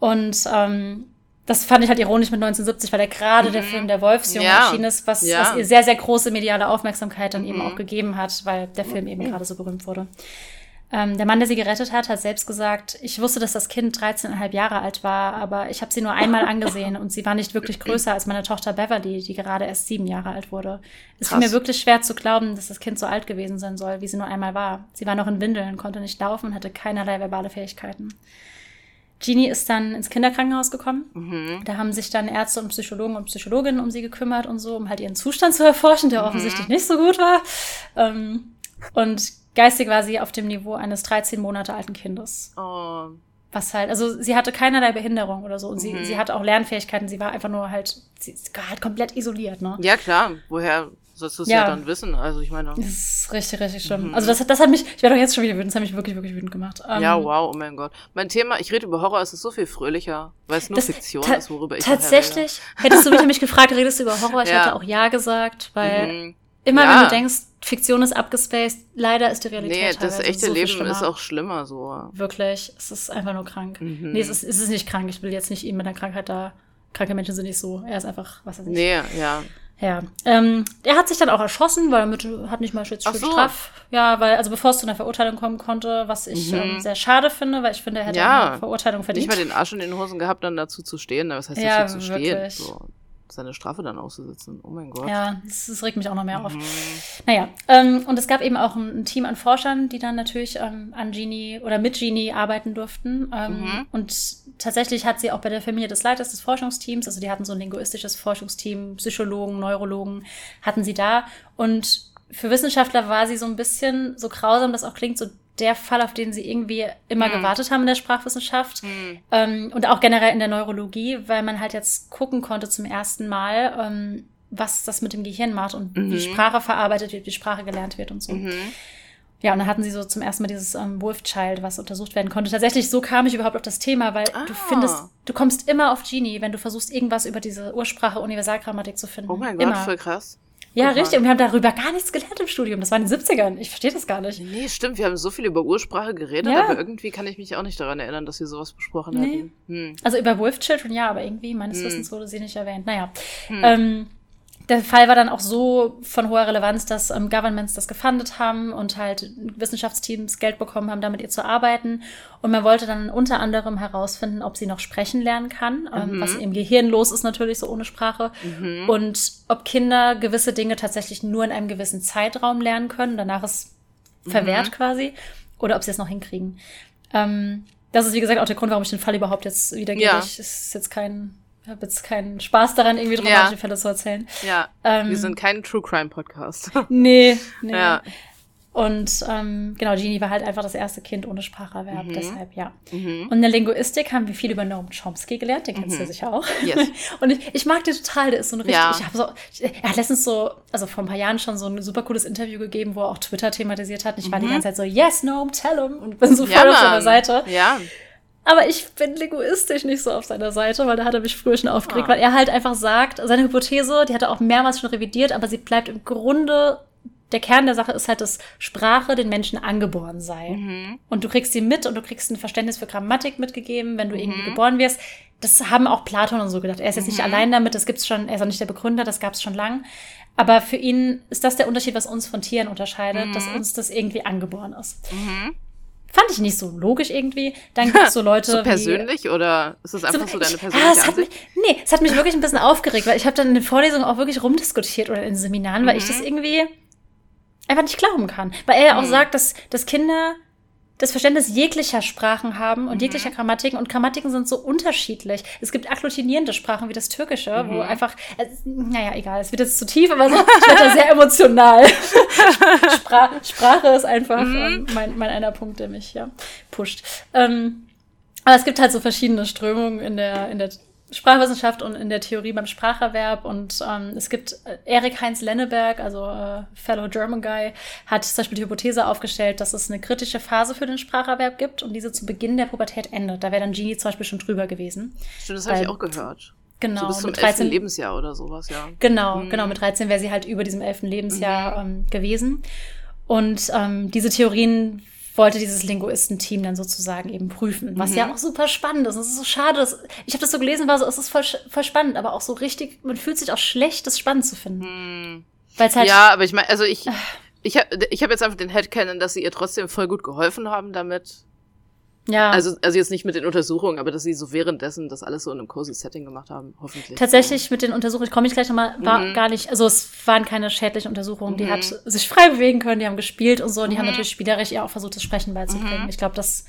Und ähm, das fand ich halt ironisch mit 1970, weil ja gerade der Mhm. Film Der Wolfsjunge Ja. erschienen ist, was, Ja. was ihr sehr, sehr große mediale Aufmerksamkeit dann eben Mhm. auch gegeben hat, weil der Film eben gerade so berühmt wurde. Ähm, der Mann, der sie gerettet hat, hat selbst gesagt, ich wusste, dass das Kind 13,5 Jahre alt war, aber ich habe sie nur einmal angesehen und sie war nicht wirklich größer als meine Tochter Beverly, die gerade erst sieben Jahre alt wurde. Es fiel mir wirklich schwer zu glauben, dass das Kind so alt gewesen sein soll, wie sie nur einmal war. Sie war noch in Windeln, konnte nicht laufen und hatte keinerlei verbale Fähigkeiten. Jeannie ist dann ins Kinderkrankenhaus gekommen. Mhm. Da haben sich dann Ärzte und Psychologen und Psychologinnen um sie gekümmert und so, um halt ihren Zustand zu erforschen, der offensichtlich nicht so gut war. Ähm, und geistig war sie auf dem Niveau eines 13 Monate alten Kindes. Oh. Was halt, also sie hatte keinerlei Behinderung oder so und sie, Mhm. sie hatte auch Lernfähigkeiten, sie war einfach nur halt, sie war halt komplett isoliert, ne? Ja, klar. Woher sollst du es Ja. ja. dann wissen? Also ich meine. Das ist richtig, richtig schlimm. Mhm. Also das, hat- das hat mich, ich werde doch jetzt schon wieder wütend, das hat mich wirklich, wirklich wütend gemacht. Ähm, Ja, wow, oh mein Gott. Mein Thema, ich rede über Horror, es ist so viel fröhlicher, weil es nur Fiktion ist, worüber ich Tatsächlich, hättest du mich nämlich gefragt, redest du über Horror? Ich Ja. hätte auch Ja gesagt, weil. Mhm. Immer Ja. wenn du denkst, Fiktion ist abgespaced, leider ist die Realität Nee, das echte so Leben ist auch schlimmer so. Wirklich, es ist einfach nur krank. Mhm. Nee, es ist, es ist nicht krank. Ich will jetzt nicht ihm mit einer Krankheit da. Kranke Menschen sind nicht so. Er ist einfach, was weiß ich. Nee, ja. Ja. Ähm, er hat sich dann auch erschossen, weil er hat nicht mal Schutzstrafe. so. Straff. Ja, weil, also bevor es zu einer Verurteilung kommen konnte, was ich Mhm. ähm, sehr schade finde, weil ich finde, er hätte Ja. eine Verurteilung Nicht verdient. mal den Arsch in den Hosen gehabt, dann dazu zu stehen. Was heißt Ja, dazu zu stehen? wirklich. So, seine Strafe dann auszusitzen. Oh mein Gott. Ja, das, das regt mich auch noch mehr auf. Mhm. Naja, ähm, und es gab eben auch ein, ein Team an Forschern, die dann natürlich ähm, an Genie oder mit Genie arbeiten durften. Ähm, Mhm. Und tatsächlich hat sie auch bei der Familie des Leiters des Forschungsteams, also die hatten so ein linguistisches Forschungsteam, Psychologen, Neurologen, hatten sie da. Und für Wissenschaftler war sie so ein bisschen, so grausam das auch klingt, so der Fall, auf den sie irgendwie immer Mhm. gewartet haben in der Sprachwissenschaft. Hm. Ähm, und auch generell in der Neurologie, weil man halt jetzt gucken konnte zum ersten Mal, ähm, was das mit dem Gehirn macht und Mhm. wie Sprache verarbeitet wird, wie Sprache gelernt wird und so. Mhm. Ja, und dann hatten sie so zum ersten Mal dieses ähm, Wolf Child, was untersucht werden konnte. Tatsächlich, so kam ich überhaupt auf das Thema, weil du Ah. findest, du kommst immer auf Genie, wenn du versuchst, irgendwas über diese Ursprache Universalgrammatik zu finden. Oh mein Gott, immer. voll krass. Ja, mal. richtig. Und wir haben darüber gar nichts gelernt im Studium. Das war in den 70ern. Ich verstehe das gar nicht. Nee, stimmt, wir haben so viel über Ursprache geredet, Ja. aber irgendwie kann ich mich auch nicht daran erinnern, dass wir sowas besprochen Nee. hätten. Hm. Also über Wolf Children ja, aber irgendwie meines Hm. Wissens wurde sie nicht erwähnt. Naja. Hm. Ähm, der Fall war dann auch so von hoher Relevanz, dass ähm, Governments das gefundet haben und halt Wissenschaftsteams Geld bekommen haben, damit ihr zu arbeiten. Und man wollte dann unter anderem herausfinden, ob sie noch sprechen lernen kann, ähm, Mhm. was im Gehirn los ist natürlich so ohne Sprache. Mhm. Und ob Kinder gewisse Dinge tatsächlich nur in einem gewissen Zeitraum lernen können, danach ist verwehrt Mhm. quasi, oder ob sie es noch hinkriegen. Ähm, das ist, wie gesagt, auch der Grund, warum ich den Fall überhaupt jetzt wiedergebe. Ja. Es ist jetzt kein, habe jetzt keinen Spaß daran, irgendwie Ja. dramatische Fälle zu erzählen. Ja, Ähm, wir sind kein True Crime Podcast. Nee, nee. Ja. Und ähm, genau, Genie war halt einfach das erste Kind ohne Spracherwerb, Mhm. deshalb ja. mhm. Und in der Linguistik haben wir viel über Noam Chomsky gelernt, den kennst du Mhm. ja sicher auch. Yes. Und ich, ich mag den total, der ist so ein richtig, Ja. ich habe so, ich, er hat letztens so, also vor ein paar Jahren schon so ein super cooles Interview gegeben, wo er auch Twitter thematisiert hat. Und ich war die Mhm. ganze Zeit so, yes, Noam, tell him. Und bin so voll Ja, auf seiner. Seite. Ja. Aber ich bin linguistisch nicht so auf seiner Seite, weil da hat er mich früher schon aufgeregt, Ah. weil er halt einfach sagt, seine Hypothese, die hat er auch mehrmals schon revidiert, aber sie bleibt im Grunde, der Kern der Sache ist halt, dass Sprache den Menschen angeboren sei. Mhm. Und du kriegst sie mit und du kriegst ein Verständnis für Grammatik mitgegeben, wenn du irgendwie Mhm. geboren wirst. Das haben auch Platon und so gedacht. Er ist jetzt nicht Mhm. allein damit, das gibt's schon, er ist auch nicht der Begründer, das gab's schon lang. Aber für ihn ist das der Unterschied, was uns von Tieren unterscheidet, Mhm. dass uns das irgendwie angeboren ist. Mhm. Fand ich nicht so logisch irgendwie. Dann gibt's so Leute So wie persönlich oder ist es einfach so, deine ich- persönliche ah, es hat mich? Nee, es hat mich wirklich ein bisschen aufgeregt, weil ich habe dann in den Vorlesungen auch wirklich rumdiskutiert oder in Seminaren, weil ich Mhm. das irgendwie einfach nicht glauben kann. Weil er ja auch Mhm. sagt, dass, dass Kinder das Verständnis jeglicher Sprachen haben und Mhm. jeglicher Grammatiken und Grammatiken sind so unterschiedlich. Es gibt agglutinierende Sprachen wie das Türkische, Mhm. wo einfach, äh, naja, egal, es wird jetzt zu tief, aber so, ich werde da sehr emotional. Spra Sprache ist einfach Mhm. ähm, mein, mein einer Punkt, der mich ja pusht. Ähm, aber es gibt halt so verschiedene Strömungen in der, in der Sprachwissenschaft und in der Theorie beim Spracherwerb. Und ähm, es gibt äh, Erik Heinz Lenneberg, also äh, Fellow German Guy, hat zum Beispiel die Hypothese aufgestellt, dass es eine kritische Phase für den Spracherwerb gibt und diese zu Beginn der Pubertät endet. Da wäre dann Genie zum Beispiel schon drüber gewesen. Stimmt, das habe ich auch gehört. Genau, so bis zum mit 13. 13 Lebensjahr oder sowas, ja. Genau, Mhm. genau. Mit 13 wäre sie halt über diesem 11. Lebensjahr ähm, gewesen. Und ähm, diese Theorien wollte dieses Linguistenteam dann sozusagen eben prüfen, was Mhm. ja auch super spannend ist. Es ist so schade, dass, ich habe das so gelesen, war so, es ist voll, voll spannend, aber auch so richtig, man fühlt sich auch schlecht, das spannend zu finden. Hm. Weil es halt, Ja, aber ich meine, also ich, ich habe ich hab jetzt einfach den Headcanon, dass sie ihr trotzdem voll gut geholfen haben damit. Ja. Also, also jetzt nicht mit den Untersuchungen, aber dass sie so währenddessen das alles so in einem cozy Setting gemacht haben, hoffentlich. Tatsächlich mit den Untersuchungen, komme ich gleich nochmal, war Mhm. gar nicht, also es waren keine schädlichen Untersuchungen. Die Mhm. hat sich frei bewegen können, die haben gespielt und so, und die haben Mhm. natürlich spielerisch ihr auch versucht, das Sprechen beizubringen. Mhm. Ich glaube, das,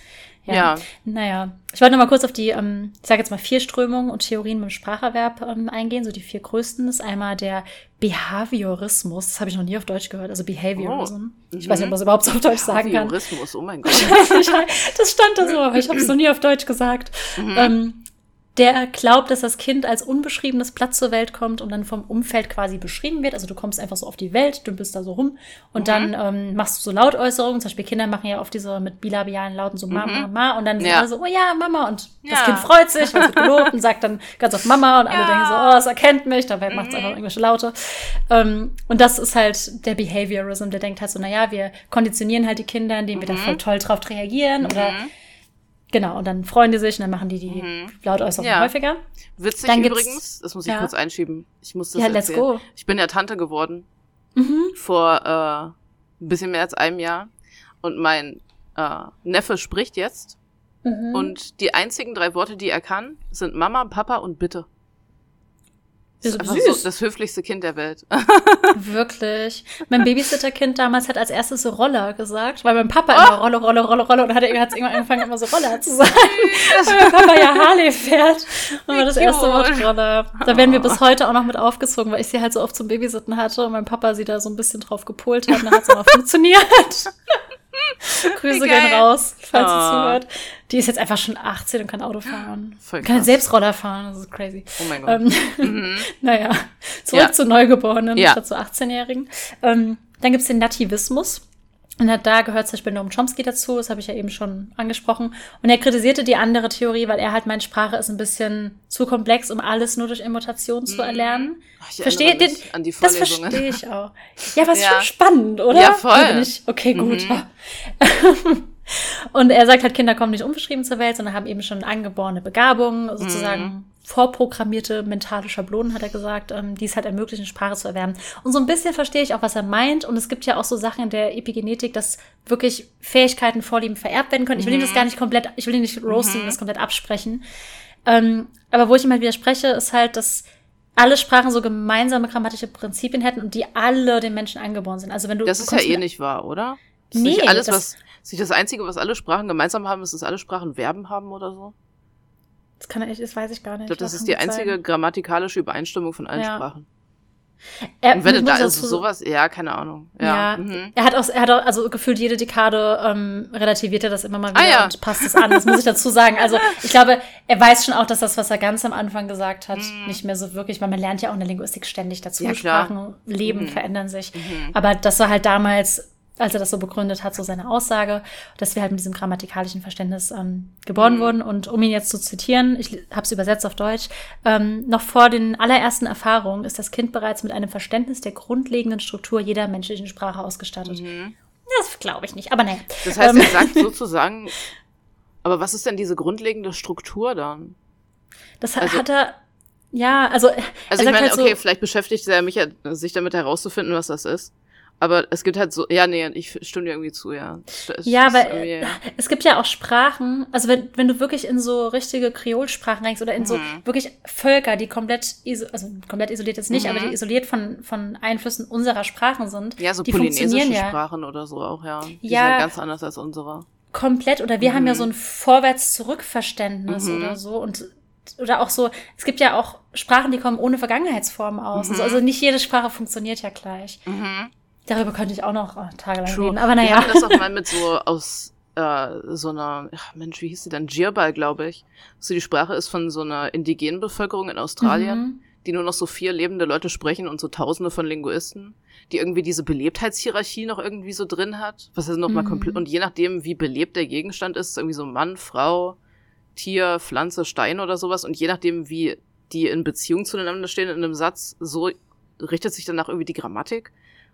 Ja. Ja. Naja, ich wollte noch mal kurz auf die, ähm, ich sage jetzt mal vier Strömungen und Theorien mit dem Spracherwerb ähm, eingehen. So die vier größten ist einmal der Behaviorismus. Das habe ich noch nie auf Deutsch gehört. Also Behaviorism. Ich weiß nicht, ob man das überhaupt so auf Deutsch sagen kann. Behaviorismus, oh mein Gott. das stand da so, aber ich habe es noch nie auf Deutsch gesagt. Ähm, der glaubt, dass das Kind als unbeschriebenes Blatt zur Welt kommt und dann vom Umfeld quasi beschrieben wird. Also du kommst einfach so auf die Welt, dümpelst da so rum und dann ähm, machst du so Lautäußerungen. Zum Beispiel Kinder machen ja oft diese mit bilabialen Lauten so Mama, Mama und dann sind Ja. alle so, oh ja, Mama und das Ja. Kind freut sich, es wird gelobt und sagt dann ganz oft Mama und alle Ja. denken so, oh, es erkennt mich, dabei macht es einfach irgendwelche Laute. Ähm, und das ist halt der Behaviorism, der denkt halt so, naja, wir konditionieren halt die Kinder, indem wir da voll toll drauf reagieren oder Genau, und dann freuen die sich und dann machen die die Lautäußerungen Ja. häufiger. Witzig Dann übrigens, das muss ich Ja. kurz einschieben. Ich muss das Ja, let's erzählen. go. Mhm. Ich bin ja Tante geworden. Vor äh, ein bisschen mehr als einem Jahr. Und mein äh, Neffe spricht jetzt. Mhm. Und die einzigen drei Worte, die er kann, sind Mama, Papa und Bitte. Das ist Einfach süß. so das höflichste Kind der Welt. Wirklich. Mein Babysitterkind damals hat als erstes so Roller gesagt, weil mein Papa Oh. immer Rolle, Rolle, Rolle, Rolle und hat er hat's irgendwann angefangen, immer so Roller zu sagen, weil mein Papa ja Harley fährt. Und war das erste Wort. Roller. Da werden wir bis heute auch noch mit aufgezogen, weil ich sie halt so oft zum Babysitten hatte und mein Papa sie da so ein bisschen drauf gepolt hat und dann hat es auch funktioniert. Grüße gehen raus, falls sie Oh. zuhört. Die ist jetzt einfach schon 18 und kann Auto fahren. Voll Kann krass. selbst Roller fahren, das ist crazy. Oh mein Gott. Ähm, naja, zurück Ja. zu Neugeborenen Ja. statt zu 18-Jährigen. Ähm, dann gibt's den Nativismus. Und da gehört zum Beispiel Noam Chomsky dazu, das habe ich ja eben schon angesprochen. Und er kritisierte die andere Theorie, weil er halt meint, Sprache ist ein bisschen zu komplex, um alles nur durch Imitation zu erlernen. Ach, ich Verstehe den, an die das verstehe ich auch. Ja, was Ja. schon spannend, oder? Ja, voll. Okay, gut. Und er sagt halt, Kinder kommen nicht unbeschrieben zur Welt, sondern haben eben schon angeborene Begabungen, sozusagen Mhm. Vorprogrammierte mentale Schablonen, hat er gesagt, ähm, die es halt ermöglichen, Sprache zu erwerben. Und so ein bisschen verstehe ich auch, was er meint. Und es gibt ja auch so Sachen in der Epigenetik, dass wirklich Fähigkeiten, Vorlieben vererbt werden können. Ich will ihm das gar nicht komplett, ich will ihn nicht roasten, das komplett absprechen. Ähm, aber wo ich ihm halt widerspreche, ist halt, dass alle Sprachen so gemeinsame grammatische Prinzipien hätten und die alle den Menschen angeboren sind. Also wenn du Das ist ja eh nicht wahr, oder? Ist Nee, nicht alles, das- was, ist nicht das Einzige, was alle Sprachen gemeinsam haben, ist, dass alle Sprachen Verben haben oder so? Das kann ich, das weiß ich gar nicht. Ich glaube, das ist die einzige sein. grammatikalische Übereinstimmung von allen Ja. Sprachen. Er, Und wenn du da dazu- sowas, ja, keine Ahnung. Ja. Ja, Mhm. er hat auch, er hat auch, also gefühlt jede Dekade ähm, relativiert er das immer mal wieder Ah, ja. und passt es an. Das muss ich dazu sagen. Also ich glaube, er weiß schon auch, dass das, was er ganz am Anfang gesagt hat, nicht mehr so wirklich, weil man lernt ja auch in der Linguistik ständig dazu. Mhm. Ja. Sprachen leben, Mhm. verändern sich. Mhm. Aber das war halt damals, als er das so begründet hat, so seine Aussage, dass wir halt mit diesem grammatikalischen Verständnis ähm, geboren Mhm. wurden. Und um ihn jetzt zu zitieren, ich habe es übersetzt auf Deutsch, ähm, noch vor den allerersten Erfahrungen ist das Kind bereits mit einem Verständnis der grundlegenden Struktur jeder menschlichen Sprache ausgestattet. Mhm. Das glaube ich nicht, aber naja. Das heißt, Ähm, er sagt sozusagen, aber was ist denn diese grundlegende Struktur dann? das hat, also- hat er, ja, also, Also ich meine, halt so, okay, vielleicht beschäftigt er mich ja, sich damit herauszufinden, was das ist. Aber es gibt halt so, ja, nee, ich stimme dir irgendwie zu, ja. Es- Ja, weil äh, es gibt ja auch Sprachen, also wenn, wenn du wirklich in so richtige Kreolsprachen reingehst oder in so Mhm. wirklich Völker, die komplett, iso, also komplett isoliert jetzt nicht, Mhm. aber die isoliert von, von Einflüssen unserer Sprachen sind, ja, so die polynesische funktionieren ja Sprachen oder so auch, ja. Die Ja. sind ja ganz anders als unsere. komplett oder wir haben ja so ein Vorwärts-Zurück-Verständnis Mhm. oder so und oder auch so, es gibt ja auch Sprachen, die kommen ohne Vergangenheitsformen aus. Mhm. Also, also nicht jede Sprache funktioniert ja gleich. Mhm. Darüber könnte ich auch noch oh, tagelang True. reden. Aber Wir naja. hatten das auch mal mit so aus äh, so einer, ach Mensch, wie hieß die dann? Jirbal, glaube ich. So die Sprache ist von so einer indigenen Bevölkerung in Australien, Mhm. die nur noch so vier lebende Leute sprechen und so tausende von Linguisten, die irgendwie diese Belebtheitshierarchie noch irgendwie so drin hat. Was ist noch mal Mhm. komplett, und je nachdem, wie belebt der Gegenstand ist, ist irgendwie so Mann, Frau, Tier, Pflanze, Stein oder sowas. Und je nachdem, wie die in Beziehung zueinander stehen in einem Satz, so richtet sich danach irgendwie die Grammatik.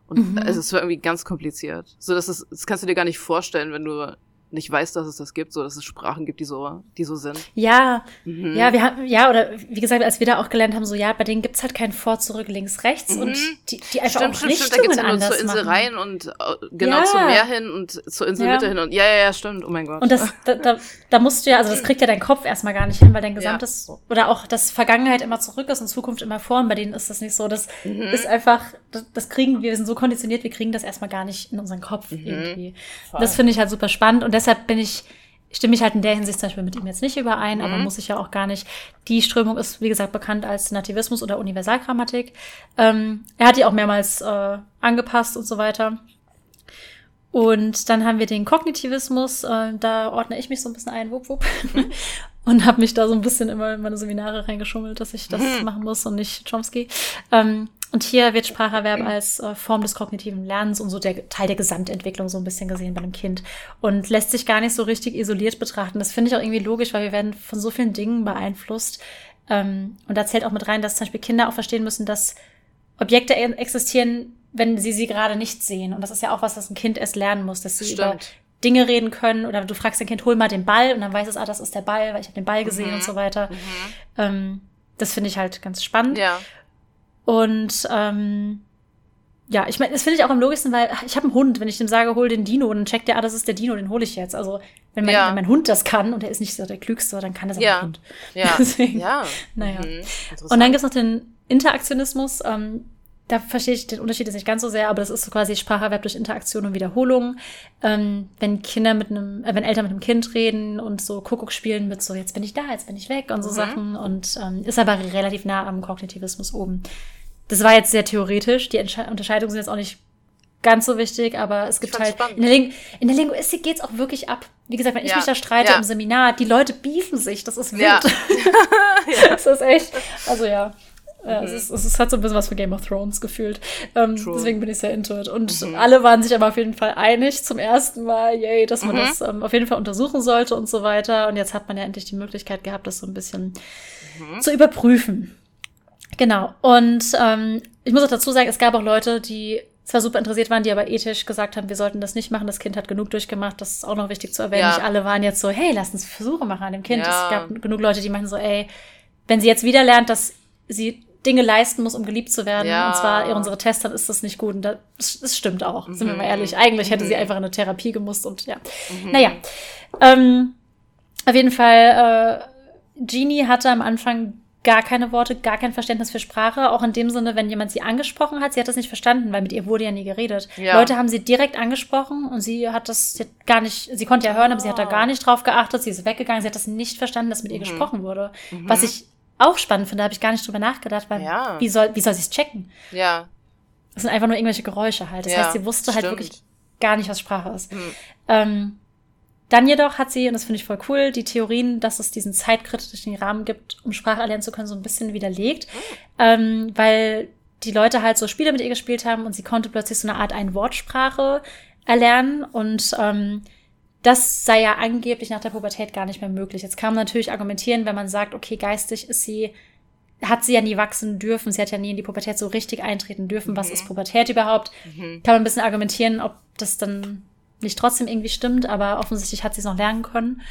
Und Mhm. es ist irgendwie ganz kompliziert. So, dass es, das kannst du dir gar nicht vorstellen, wenn du nicht weißt, dass es das gibt, so dass es Sprachen gibt, die so, die so sind. Ja, Mhm. ja, wir haben, ja, oder wie gesagt, als wir da auch gelernt haben, so ja, bei denen gibt's halt kein Vor, zurück, links, rechts Mhm. und die, die einfach Stimmt, auch stimmt, stimmt. Da Richtungen geht's ja nur zur Insel machen. rein und äh, genau Ja. zum Meer hin und zur Inselmitte Ja. hin und ja, ja, ja, stimmt. Oh mein Gott. Und das, da, da, da musst du ja, also das kriegt ja dein Kopf erstmal gar nicht hin, weil dein gesamtes, oder auch das Vergangenheit immer zurück ist und Zukunft immer vor. Und bei denen ist das nicht so. Das Mhm. ist einfach, das, das kriegen wir, wir sind so konditioniert, wir kriegen das erstmal gar nicht in unseren Kopf Mhm. irgendwie. Voll. Das finde ich halt super spannend und deshalb bin ich, stimme mich halt in der Hinsicht zum Beispiel mit ihm jetzt nicht überein, Mhm. aber muss ich ja auch gar nicht. Die Strömung ist, wie gesagt, bekannt als Nativismus oder Universalgrammatik. Ähm, er hat die auch mehrmals äh, angepasst und so weiter. Und dann haben wir den Kognitivismus, äh, da ordne ich mich so ein bisschen ein, wupp, wupp. und habe mich da so ein bisschen immer in meine Seminare reingeschummelt, dass ich das Mhm. machen muss und nicht Chomsky. Ähm, und hier wird Spracherwerb als äh, Form des kognitiven Lernens und so der Teil der Gesamtentwicklung so ein bisschen gesehen bei einem Kind und lässt sich gar nicht so richtig isoliert betrachten. Das finde ich auch irgendwie logisch, weil wir werden von so vielen Dingen beeinflusst. Ähm, und da zählt auch mit rein, dass zum Beispiel Kinder auch verstehen müssen, dass Objekte e- existieren, wenn sie sie gerade nicht sehen. Und das ist ja auch was, was ein Kind erst lernen muss, dass sie über Stimmt. Dinge reden können oder du fragst dein Kind, hol mal den Ball und dann weiß es, ah, das ist der Ball, weil ich habe den Ball gesehen Mhm. und so weiter. Ähm, das finde ich halt ganz spannend. Ja. Und ähm, ja, ich meine, das finde ich auch am logischsten, weil ich habe einen Hund, wenn ich dem sage, hol den Dino, dann checkt der, ah, das ist der Dino, den hole ich jetzt. Also wenn mein, Ja. wenn mein Hund das kann und er ist nicht so der Klügste, dann kann das auch Ja. ein Hund. Ja. Deswegen, ja. Naja. Mhm. Und dann gibt's noch den Interaktionismus. Ähm, da verstehe ich den Unterschied jetzt nicht ganz so sehr, aber das ist so quasi Spracherwerb durch Interaktion und Wiederholung. Ähm, wenn Kinder mit einem, äh, wenn Eltern mit einem Kind reden und so Kuckuck spielen mit so, jetzt bin ich da, jetzt bin ich weg und so Mhm. Sachen und ähm, ist aber relativ nah am Kognitivismus oben. Das war jetzt sehr theoretisch. Die Entsche Unterscheidungen sind jetzt auch nicht ganz so wichtig, aber es gibt halt, in der, Ling in der Linguistik geht's auch wirklich ab. Wie gesagt, wenn ich Ja, mich da streite ja. im Seminar, die Leute beefen sich, das ist wild. Ja. Das ist echt, also ja. Ja, es, ist, es ist- hat so ein bisschen was für Game of Thrones gefühlt. Ähm, deswegen bin ich sehr into it. Und alle waren sich aber auf jeden Fall einig zum ersten Mal, yay, dass man Mhm. das ähm, auf jeden Fall untersuchen sollte und so weiter. Und jetzt hat man ja endlich die Möglichkeit gehabt, das so ein bisschen zu überprüfen. Genau. Und ähm, ich muss auch dazu sagen, es gab auch Leute, die zwar super interessiert waren, die aber ethisch gesagt haben, wir sollten das nicht machen. Das Kind hat genug durchgemacht. Das ist auch noch wichtig zu erwähnen. Ja. Nicht alle waren jetzt so, hey, lass uns Versuche machen an dem Kind. Ja. Es gab genug Leute, die meinten so, ey, wenn sie jetzt wieder lernt, dass sie Dinge leisten muss, um geliebt zu werden, Ja. und zwar unsere Tests, dann ist das nicht gut. Und das, das stimmt auch, sind wir mal Mhm. ehrlich. Eigentlich hätte sie Mhm. einfach in eine Therapie gemusst und ja. Mhm. Naja. Ähm, auf jeden Fall, äh, Jeannie hatte am Anfang gar keine Worte, gar kein Verständnis für Sprache. Auch in dem Sinne, wenn jemand sie angesprochen hat, sie hat das nicht verstanden, weil mit ihr wurde ja nie geredet. Ja. Leute haben sie direkt angesprochen und sie hat das sie hat gar nicht, sie konnte ja hören, aber sie hat da Ah. gar nicht drauf geachtet. Sie ist weggegangen, sie hat das nicht verstanden, dass mit ihr Mhm. gesprochen wurde. Mhm. Was ich auch spannend finde, habe ich gar nicht drüber nachgedacht, weil Ja. wie soll, wie soll sie es checken? Ja. Das sind einfach nur irgendwelche Geräusche halt. Das Ja, heißt, sie wusste halt stimmt. wirklich gar nicht, was Sprache ist. Mhm. Ähm, dann jedoch hat sie, und das finde ich voll cool, die Theorien, dass es diesen zeitkritischen Rahmen gibt, um Sprache erlernen zu können, so ein bisschen widerlegt. Ähm, weil die Leute halt so Spiele mit ihr gespielt haben und sie konnte plötzlich so eine Art Ein-Wortsprache erlernen und ähm, das sei ja angeblich nach der Pubertät gar nicht mehr möglich. Jetzt kann man natürlich argumentieren, wenn man sagt, okay, geistig ist sie, hat sie ja nie wachsen dürfen, sie hat ja nie in die Pubertät so richtig eintreten dürfen. Was Mhm. ist Pubertät überhaupt? Mhm. kann man ein bisschen argumentieren, ob das dann nicht trotzdem irgendwie stimmt, aber offensichtlich hat sie es noch lernen können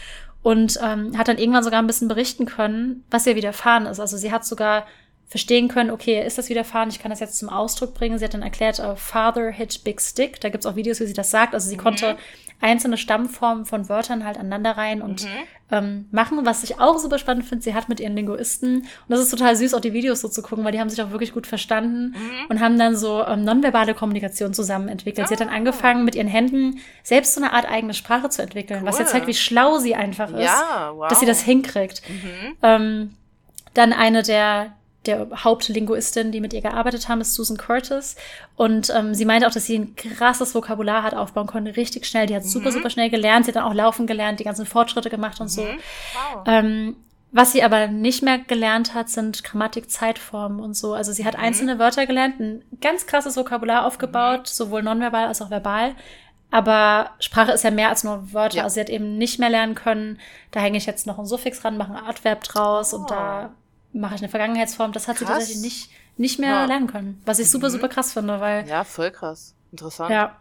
und ähm, hat dann irgendwann sogar ein bisschen berichten können, was ihr widerfahren ist. Also sie hat sogar verstehen können, okay, ist das widerfahren? Ich kann das jetzt zum Ausdruck bringen. Sie hat dann erklärt, äh, Father hit big stick. Da gibt's auch Videos, wie sie das sagt. Also sie konnte einzelne Stammformen von Wörtern halt aneinanderreihen und Mhm. ähm, machen, was ich auch super spannend finde. Sie hat mit ihren Linguisten, und das ist total süß, auch die Videos so zu gucken, weil die haben sich auch wirklich gut verstanden Mhm. und haben dann so ähm, nonverbale Kommunikation zusammen entwickelt. Sie hat dann Ah. angefangen, mit ihren Händen selbst so eine Art eigene Sprache zu entwickeln, was Cool. jetzt zeigt, wie schlau sie einfach ist, Ja, wow. dass sie das hinkriegt. Mhm. Ähm, dann eine der, der Hauptlinguistinnen, die mit ihr gearbeitet haben, ist Susan Curtis. Und ähm, sie meinte auch, dass sie ein krasses Vokabular hat aufbauen können, richtig schnell. Die hat super, Mhm. super schnell gelernt. Sie hat dann auch laufen gelernt, die ganzen Fortschritte gemacht und so. Mhm. Wow. Ähm, was sie aber nicht mehr gelernt hat, sind Grammatik, Zeitformen und so. Also sie hat Mhm. einzelne Wörter gelernt, ein ganz krasses Vokabular aufgebaut, sowohl nonverbal als auch verbal. Aber Sprache ist ja mehr als nur Wörter. Ja. Also sie hat eben nicht mehr lernen können, da hänge ich jetzt noch ein Suffix ran, mache ein Adverb draus und da mache ich eine Vergangenheitsform. Das hat sie Krass. tatsächlich nicht, nicht mehr Ja. lernen können. Was ich super, Mhm. super krass finde, weil Ja, voll krass. Interessant. ja.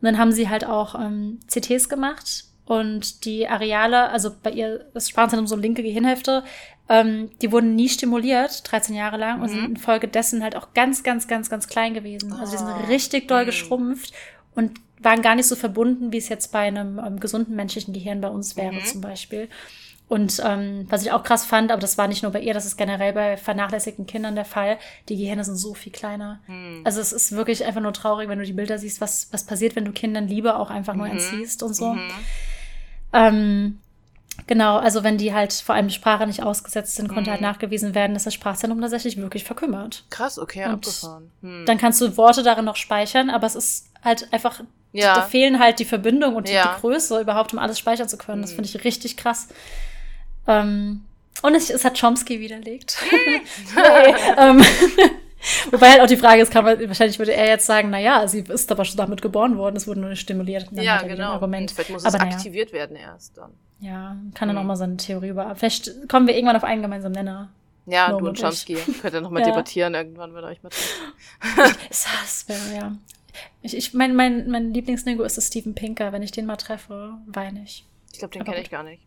Und dann haben sie halt auch ähm, CTs gemacht und die Areale, also bei ihr, das Sprachzentrum so linke Gehirnhälfte, ähm, die wurden nie stimuliert, 13 Jahre lang, und Mhm. sind infolgedessen halt auch ganz, ganz, ganz, ganz klein gewesen. Also die sind Oh. richtig doll Mhm. geschrumpft und waren gar nicht so verbunden, wie es jetzt bei einem ähm, gesunden menschlichen Gehirn bei uns wäre Mhm. zum Beispiel. Und ähm, was ich auch krass fand, aber das war nicht nur bei ihr, das ist generell bei vernachlässigten Kindern der Fall, die Gehirne sind so viel kleiner. Hm. Also es ist wirklich einfach nur traurig, wenn du die Bilder siehst, was, was passiert, wenn du Kindern Liebe auch einfach nur Mhm. entziehst und so. Mhm. Ähm, Genau, also wenn die halt vor allem die Sprache nicht ausgesetzt sind, konnte Mhm. halt nachgewiesen werden, dass das Sprachzentrum tatsächlich wirklich verkümmert. Krass, okay, Und abgefahren. Hm. Dann kannst du Worte darin noch speichern, aber es ist halt einfach, da ja, fehlen halt die Verbindung und die, Ja. die Größe überhaupt, um alles speichern zu können. Das Mhm. finde ich richtig krass. Ähm, und es, es hat Chomsky widerlegt. Ähm, wobei halt auch die Frage ist, kann man, wahrscheinlich würde er jetzt sagen, na ja, sie ist aber schon damit geboren worden, es wurde nur nicht stimuliert. Ja er genau. Argument. Vielleicht muss Aber es naja. aktiviert werden erst dann. Ja, kann dann Mhm. auch mal so eine Theorie über. Vielleicht kommen wir irgendwann auf einen gemeinsamen Nenner. Ja, No, du und. Chomsky. Könnt ihr nochmal Ja. debattieren irgendwann, wenn euch mal. Das wäre, ja. Ich, ich, mein, mein, mein Lieblingslingo ist Steven Pinker. Wenn ich den mal treffe, weine ich. Ich glaube, den kenne ich gar nicht.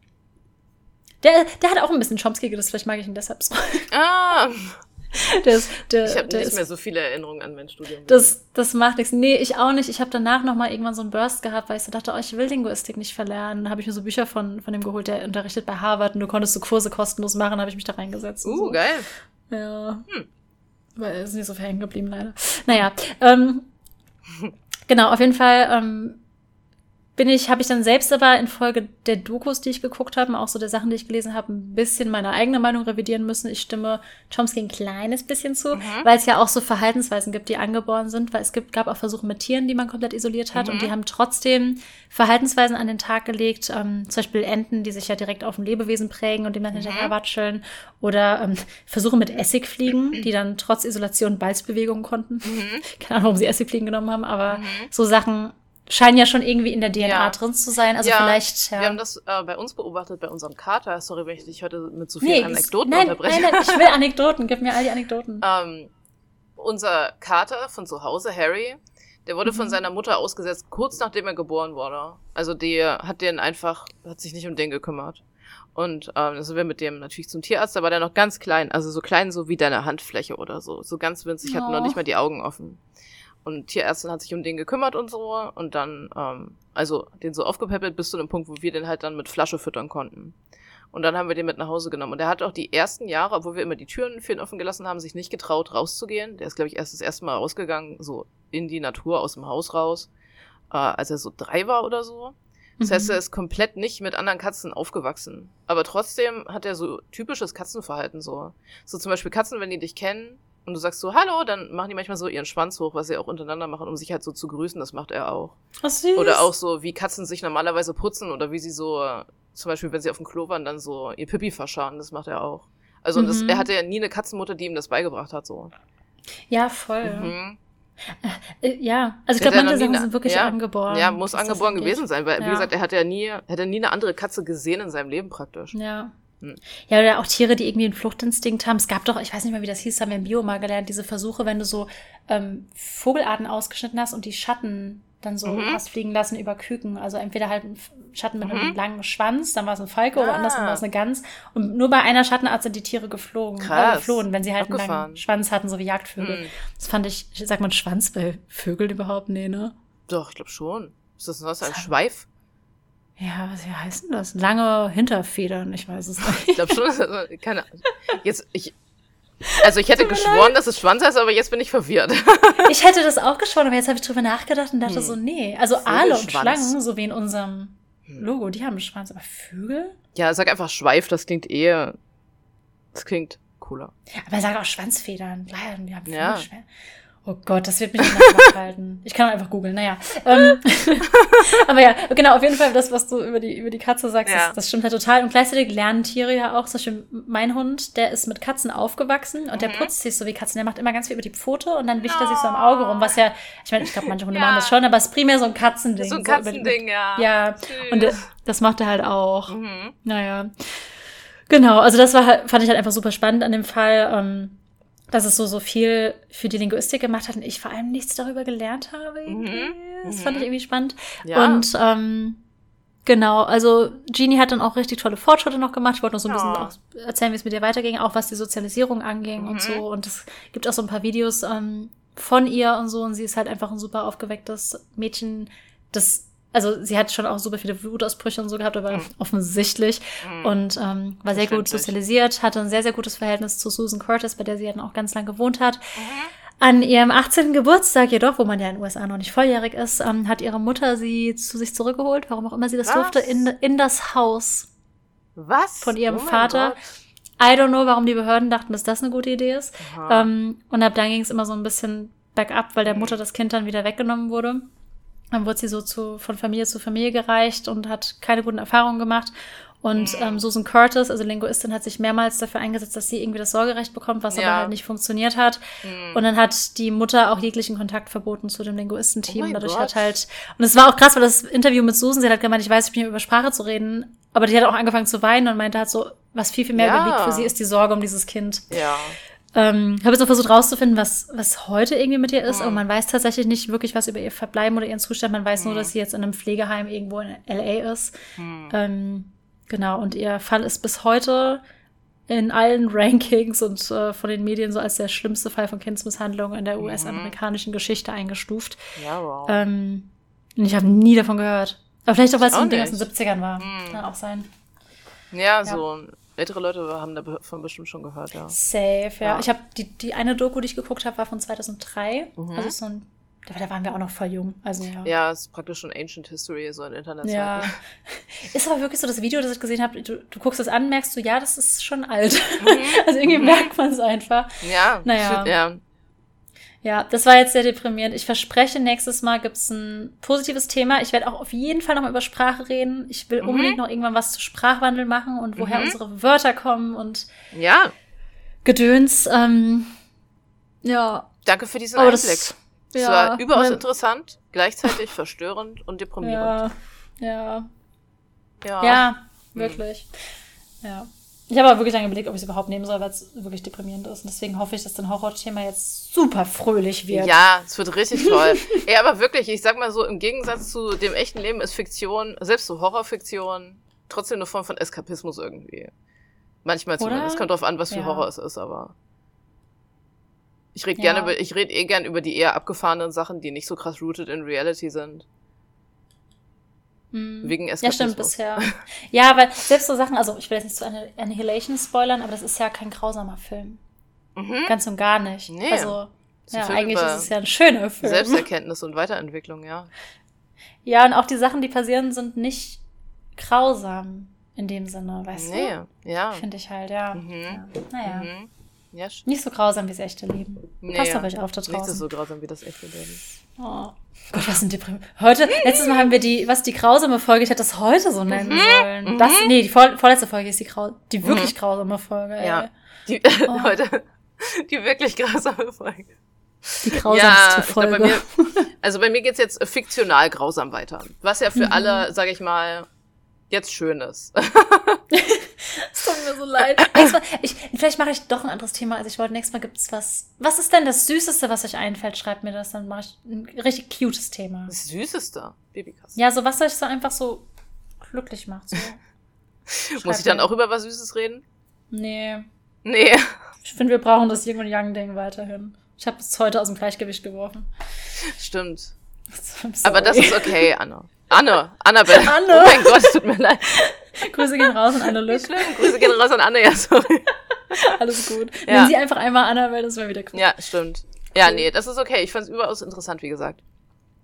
Der, der hat auch ein bisschen Chomsky gedacht, vielleicht mag ich ihn deshalb so. Ah, Der ist, der, ich habe nicht ist, mehr so viele Erinnerungen an mein Studium. das, das macht nichts. Nee, ich auch nicht. Ich habe danach noch mal irgendwann so einen Burst gehabt, weil ich so dachte, oh, ich will Linguistik nicht verlernen. Dann habe ich mir so Bücher von, von dem geholt, der unterrichtet bei Harvard und du konntest so Kurse kostenlos machen, habe ich mich da reingesetzt. Uh, so. geil. Ja. Hm. Weil es ist nicht so viel hängen geblieben, leider. Naja, ähm, genau, auf jeden Fall ähm, bin ich, habe ich dann selbst aber in Folge der Dokus, die ich geguckt habe, auch so der Sachen, die ich gelesen habe, ein bisschen meine eigene Meinung revidieren müssen. Ich stimme Chomsky ein kleines bisschen zu, Mhm. weil es ja auch so Verhaltensweisen gibt, die angeboren sind, weil es gibt, gab auch Versuche mit Tieren, die man komplett isoliert hat Mhm. und die haben trotzdem Verhaltensweisen an den Tag gelegt, ähm, zum Beispiel Enten, die sich ja direkt auf ein Lebewesen prägen und dem dann Mhm. hinterher watscheln oder ähm, Versuche mit Essigfliegen, die dann trotz Isolation Balzbewegungen konnten. Mhm. Keine Ahnung, warum sie Essigfliegen genommen haben, aber so Sachen scheinen ja schon irgendwie in der DNA Ja. drin zu sein. Also Ja, vielleicht, ja. Wir haben das äh, bei uns beobachtet, bei unserem Kater. Sorry, wenn ich dich heute mit so nee, vielen das- Anekdoten nein, unterbreche. nein, nein, ich will Anekdoten. Gib mir all die Anekdoten. Ähm, unser Kater von zu Hause, Harry, der wurde von Mhm. seiner Mutter ausgesetzt, kurz nachdem er geboren wurde. Also der hat den einfach, hat sich nicht um den gekümmert. Und ähm, dann sind wir mit dem natürlich zum Tierarzt, da war der noch ganz klein, also so klein so wie deine Handfläche oder so. So ganz winzig, Oh. noch nicht mal die Augen offen. Und Tierärztin hat sich um den gekümmert und so und dann, ähm, also den so aufgepäppelt bis zu dem Punkt, wo wir den halt dann mit Flasche füttern konnten. Und dann haben wir den mit nach Hause genommen. Und der hat auch die ersten Jahre, obwohl wir immer die Türen für ihn offen gelassen haben, sich nicht getraut, rauszugehen. Der ist, glaube ich, erst das erste Mal rausgegangen, so in die Natur, aus dem Haus raus, äh, als er so drei war oder so. Das heißt, Mhm. er ist komplett nicht mit anderen Katzen aufgewachsen. Aber trotzdem hat er so typisches Katzenverhalten so. So zum Beispiel Katzen, wenn die dich kennen und du sagst so Hallo, dann machen die manchmal so ihren Schwanz hoch, was sie auch untereinander machen, um sich halt so zu grüßen. Das macht er auch. Oh, süß. Oder auch so, wie Katzen sich normalerweise putzen oder wie sie so, äh, zum Beispiel, wenn sie auf dem Klo waren, dann so ihr Pipi verscharen. Das macht er auch. Also und das, Mhm. er hatte ja nie eine Katzenmutter, die ihm das beigebracht hat. so. Ja, voll. Mhm. Äh, Ja, also ich hat glaube, manche Sachen sind wirklich ja. angeboren. Ja, muss angeboren gewesen sein, weil, wie Ja. gesagt, er hat ja nie, hätte nie eine andere Katze gesehen in seinem Leben praktisch. Ja. Hm. Ja, oder auch Tiere, die irgendwie einen Fluchtinstinkt haben. Es gab doch, ich weiß nicht mal, wie das hieß, haben wir im Bio mal gelernt, diese Versuche, wenn du so ähm, Vogelarten ausgeschnitten hast und die Schatten dann so Mhm. hast fliegen lassen über Küken. Also entweder halt ein Schatten mit einem Mhm. langen Schwanz, dann war es ein Falke oder Ah. andersrum war es eine Gans. Und nur bei einer Schattenart sind die Tiere geflogen. Krass. Äh, geflohen, wenn sie halt einen Abgefahren. langen Schwanz hatten, so wie Jagdvögel. Mhm. Das fand ich, sagt man Schwanz bei Vögeln überhaupt? Nee, ne? Doch, ich glaube schon. Ist das was, ein Schweif? Ja, was wie heißt denn das? Lange Hinterfedern, ich weiß es nicht. Ich glaube schon, keine Ahnung. Jetzt, ich, also ich hätte geschworen, dass es Schwanz heißt, aber jetzt bin ich verwirrt. Ich hätte das auch geschworen, aber jetzt habe ich drüber nachgedacht und dachte Hm. so, nee. Also Aale und. Schlangen, so wie in unserem Hm. Logo, die haben einen Schwanz, aber Vögel? Ja, sag einfach Schweif, das klingt eher, das klingt cooler. Aber er sagt auch Schwanzfedern. Klar, die haben Ja. Vögelschwä- Oh Gott, das wird mich nicht nachhalten. Ich kann einfach googeln, naja. Ähm, aber ja, genau, auf jeden Fall das, was du über die, über die Katze sagst, Ja. das, das stimmt halt total. Und gleichzeitig lernen Tiere ja auch, zum Beispiel mein Hund, der ist mit Katzen aufgewachsen und der Mhm. putzt sich so wie Katzen. Der macht immer ganz viel über die Pfote und dann wischt er sich so am Auge rum, was ja, ich meine, ich glaube, manche Hunde Ja. machen das schon, aber es ist primär so ein Katzending. So ein Katzending, ja. Ja, Süß. und äh, das macht er halt auch. Mhm. Naja. Genau, also das war halt, fand ich halt einfach super spannend an dem Fall, ähm, dass es so, so viel für die Linguistik gemacht hat und ich vor allem nichts darüber gelernt habe. Mhm. Das Mhm. fand ich irgendwie spannend. Ja. Und ähm, genau, also Jeannie hat dann auch richtig tolle Fortschritte noch gemacht. Ich wollte noch so ein bisschen Ja. auch erzählen, wie es mit ihr weiterging, auch was die Sozialisierung anging Mhm. und so. Und es gibt auch so ein paar Videos ähm, von ihr und so. Und sie ist halt einfach ein super aufgewecktes Mädchen, das also sie hat schon auch super viele Wutausbrüche und so gehabt, aber Mhm. offensichtlich Mhm. und ähm, war sehr gut sozialisiert, hatte ein sehr, sehr gutes Verhältnis zu Susan Curtis, bei der sie dann auch ganz lang gewohnt hat. Mhm. An ihrem 18. Geburtstag jedoch, wo man ja in den USA noch nicht volljährig ist, ähm, hat ihre Mutter sie zu sich zurückgeholt, warum auch immer sie das Was? durfte, in, in das Haus. Was? Von ihrem Oh Vater. Gott. I don't know, warum die Behörden dachten, dass das eine gute Idee ist. Ähm, und ab dann ging es immer so ein bisschen bergab, weil der Mhm. Mutter das Kind dann wieder weggenommen wurde. Dann wurde sie so zu, von Familie zu Familie gereicht und hat keine guten Erfahrungen gemacht. Und Mhm. ähm, Susan Curtis, also Linguistin, hat sich mehrmals dafür eingesetzt, dass sie irgendwie das Sorgerecht bekommt, was aber Ja. halt nicht funktioniert hat. Hm. Und dann hat die Mutter auch jeglichen Kontakt verboten zu dem Linguistenteam. Oh Dadurch Gott. hat halt, und es war auch krass, weil das Interview mit Susan, sie hat gemeint, ich weiß, ich bin hier über Sprache zu reden, aber die hat auch angefangen zu weinen und meinte halt so, was viel, viel mehr Ja. überwiegt für sie ist die Sorge um dieses Kind. ja. Ähm, ich habe jetzt auch versucht rauszufinden, was, was heute irgendwie mit ihr ist, Mhm. aber man weiß tatsächlich nicht wirklich was über ihr Verbleiben oder ihren Zustand. Man weiß nur, Mhm. dass sie jetzt in einem Pflegeheim irgendwo in LA ist. Hm. Ähm, genau, und ihr Fall ist bis heute in allen Rankings und äh, von den Medien so als der schlimmste Fall von Kindsmisshandlung in der Mhm. US-amerikanischen Geschichte eingestuft. Ja, wow. Ähm, und ich habe nie davon gehört. Aber vielleicht auch, weil es in den ersten nicht. 70ern war. Mhm. Kann auch sein. ja, so ältere Leute haben davon bestimmt schon gehört, ja. Safe, ja. Ja. Ich habe die, die eine Doku, die ich geguckt habe, war von 2003. Mhm. Also so ein, da, waren wir auch noch voll jung. Also ja. Ja, es ist praktisch schon Ancient History, so in Internet. Ja. Ist aber wirklich so das Video, das ich gesehen habe, du, du guckst es an, merkst du, ja, das ist schon alt. also irgendwie merkt man es einfach. Ja, Naja. shit, ja. Ja, das war jetzt sehr deprimierend. Ich verspreche, nächstes Mal gibt's ein positives Thema. Ich werde auch auf jeden Fall nochmal über Sprache reden. Ich will Mhm. unbedingt noch irgendwann was zu Sprachwandel machen und woher Mhm. unsere Wörter kommen und Ja, Gedöns. Ähm, ja, danke für diesen aber Einblick. das. Es Ja, war überaus ne- interessant, gleichzeitig verstörend und deprimierend. Ja, ja, Ja. ja, wirklich. Ja. Ich habe aber wirklich lange überlegt, ob ich es überhaupt nehmen soll, weil es wirklich deprimierend ist. Und deswegen hoffe ich, dass dein Horrorthema jetzt super fröhlich wird. Ja, es wird richtig toll. ja, aber wirklich, ich sag mal so, im Gegensatz zu dem echten Leben ist Fiktion, selbst so Horrorfiktion, trotzdem eine Form von Eskapismus irgendwie. Manchmal Oder? zumindest. Kommt drauf an, was für Ja. Horror es ist, aber. Ich rede Ja. gerne über, ich rede eh gern über die eher abgefahrenen Sachen, die nicht so krass rooted in Reality sind. Hm. Wegen Ja, stimmt, Eskapismus. bisher. Ja, weil selbst so Sachen, also ich will jetzt nicht zu Anni- Annihilation spoilern, aber das ist ja kein grausamer Film. Mhm. Ganz und gar nicht. Nee. Also, ein ja, eigentlich ist es ja ein schöner Film. Selbsterkenntnis und Weiterentwicklung, ja. Ja, und auch die Sachen, die passieren, sind nicht grausam in dem Sinne, weißt Nee, ja. du? Finde ich halt, ja. Mhm. ja. Naja. Mhm. Ja, Nicht so grausam wie das echte Leben. nee, Passt auf euch auf da draußen. ist so grausam wie das echte Leben. Oh. Gott, was sind Deprim Heute, letztes Mal haben wir die, was die grausame Folge, ich hätte das heute so nennen sollen. mhm. Das, nee, die vor, vorletzte Folge ist die, grau die wirklich grausame Folge. Ey. Ja. Die, Oh. heute, die wirklich grausame Folge. Die grausamste glaub, Folge. bei mir, also bei mir geht's jetzt fiktional grausam weiter. Was ja Mhm. für alle, sage ich mal, jetzt schön ist. Es tut mir so leid. Mal, ich, vielleicht mache ich doch ein anderes Thema, als ich wollte. Nächstes Mal gibt's was. Was ist denn das Süßeste, was euch einfällt? Schreibt mir das, dann mache ich ein richtig cutes Thema. Das Süßeste. Babykasten. Ja, so was euch so einfach so glücklich macht. So. Muss ich dann mir. auch über was Süßes reden? Nee. Nee. Ich finde, wir brauchen das Yin und Yang-Ding weiterhin. Ich habe es heute aus dem Gleichgewicht geworfen. Stimmt. I'm Aber das ist okay, Anne. Anne, Annabelle. Anne. Oh mein Gott, es tut mir leid. Grüße gehen raus an Anne Lück. schlimm. Grüße gehen raus an Anne, ja, sorry. Alles gut. Ja. Wenn sie einfach einmal Annabelle, das wäre wieder cool. Ja, stimmt. Ja, nee, das ist okay. Ich fand es überaus interessant, wie gesagt.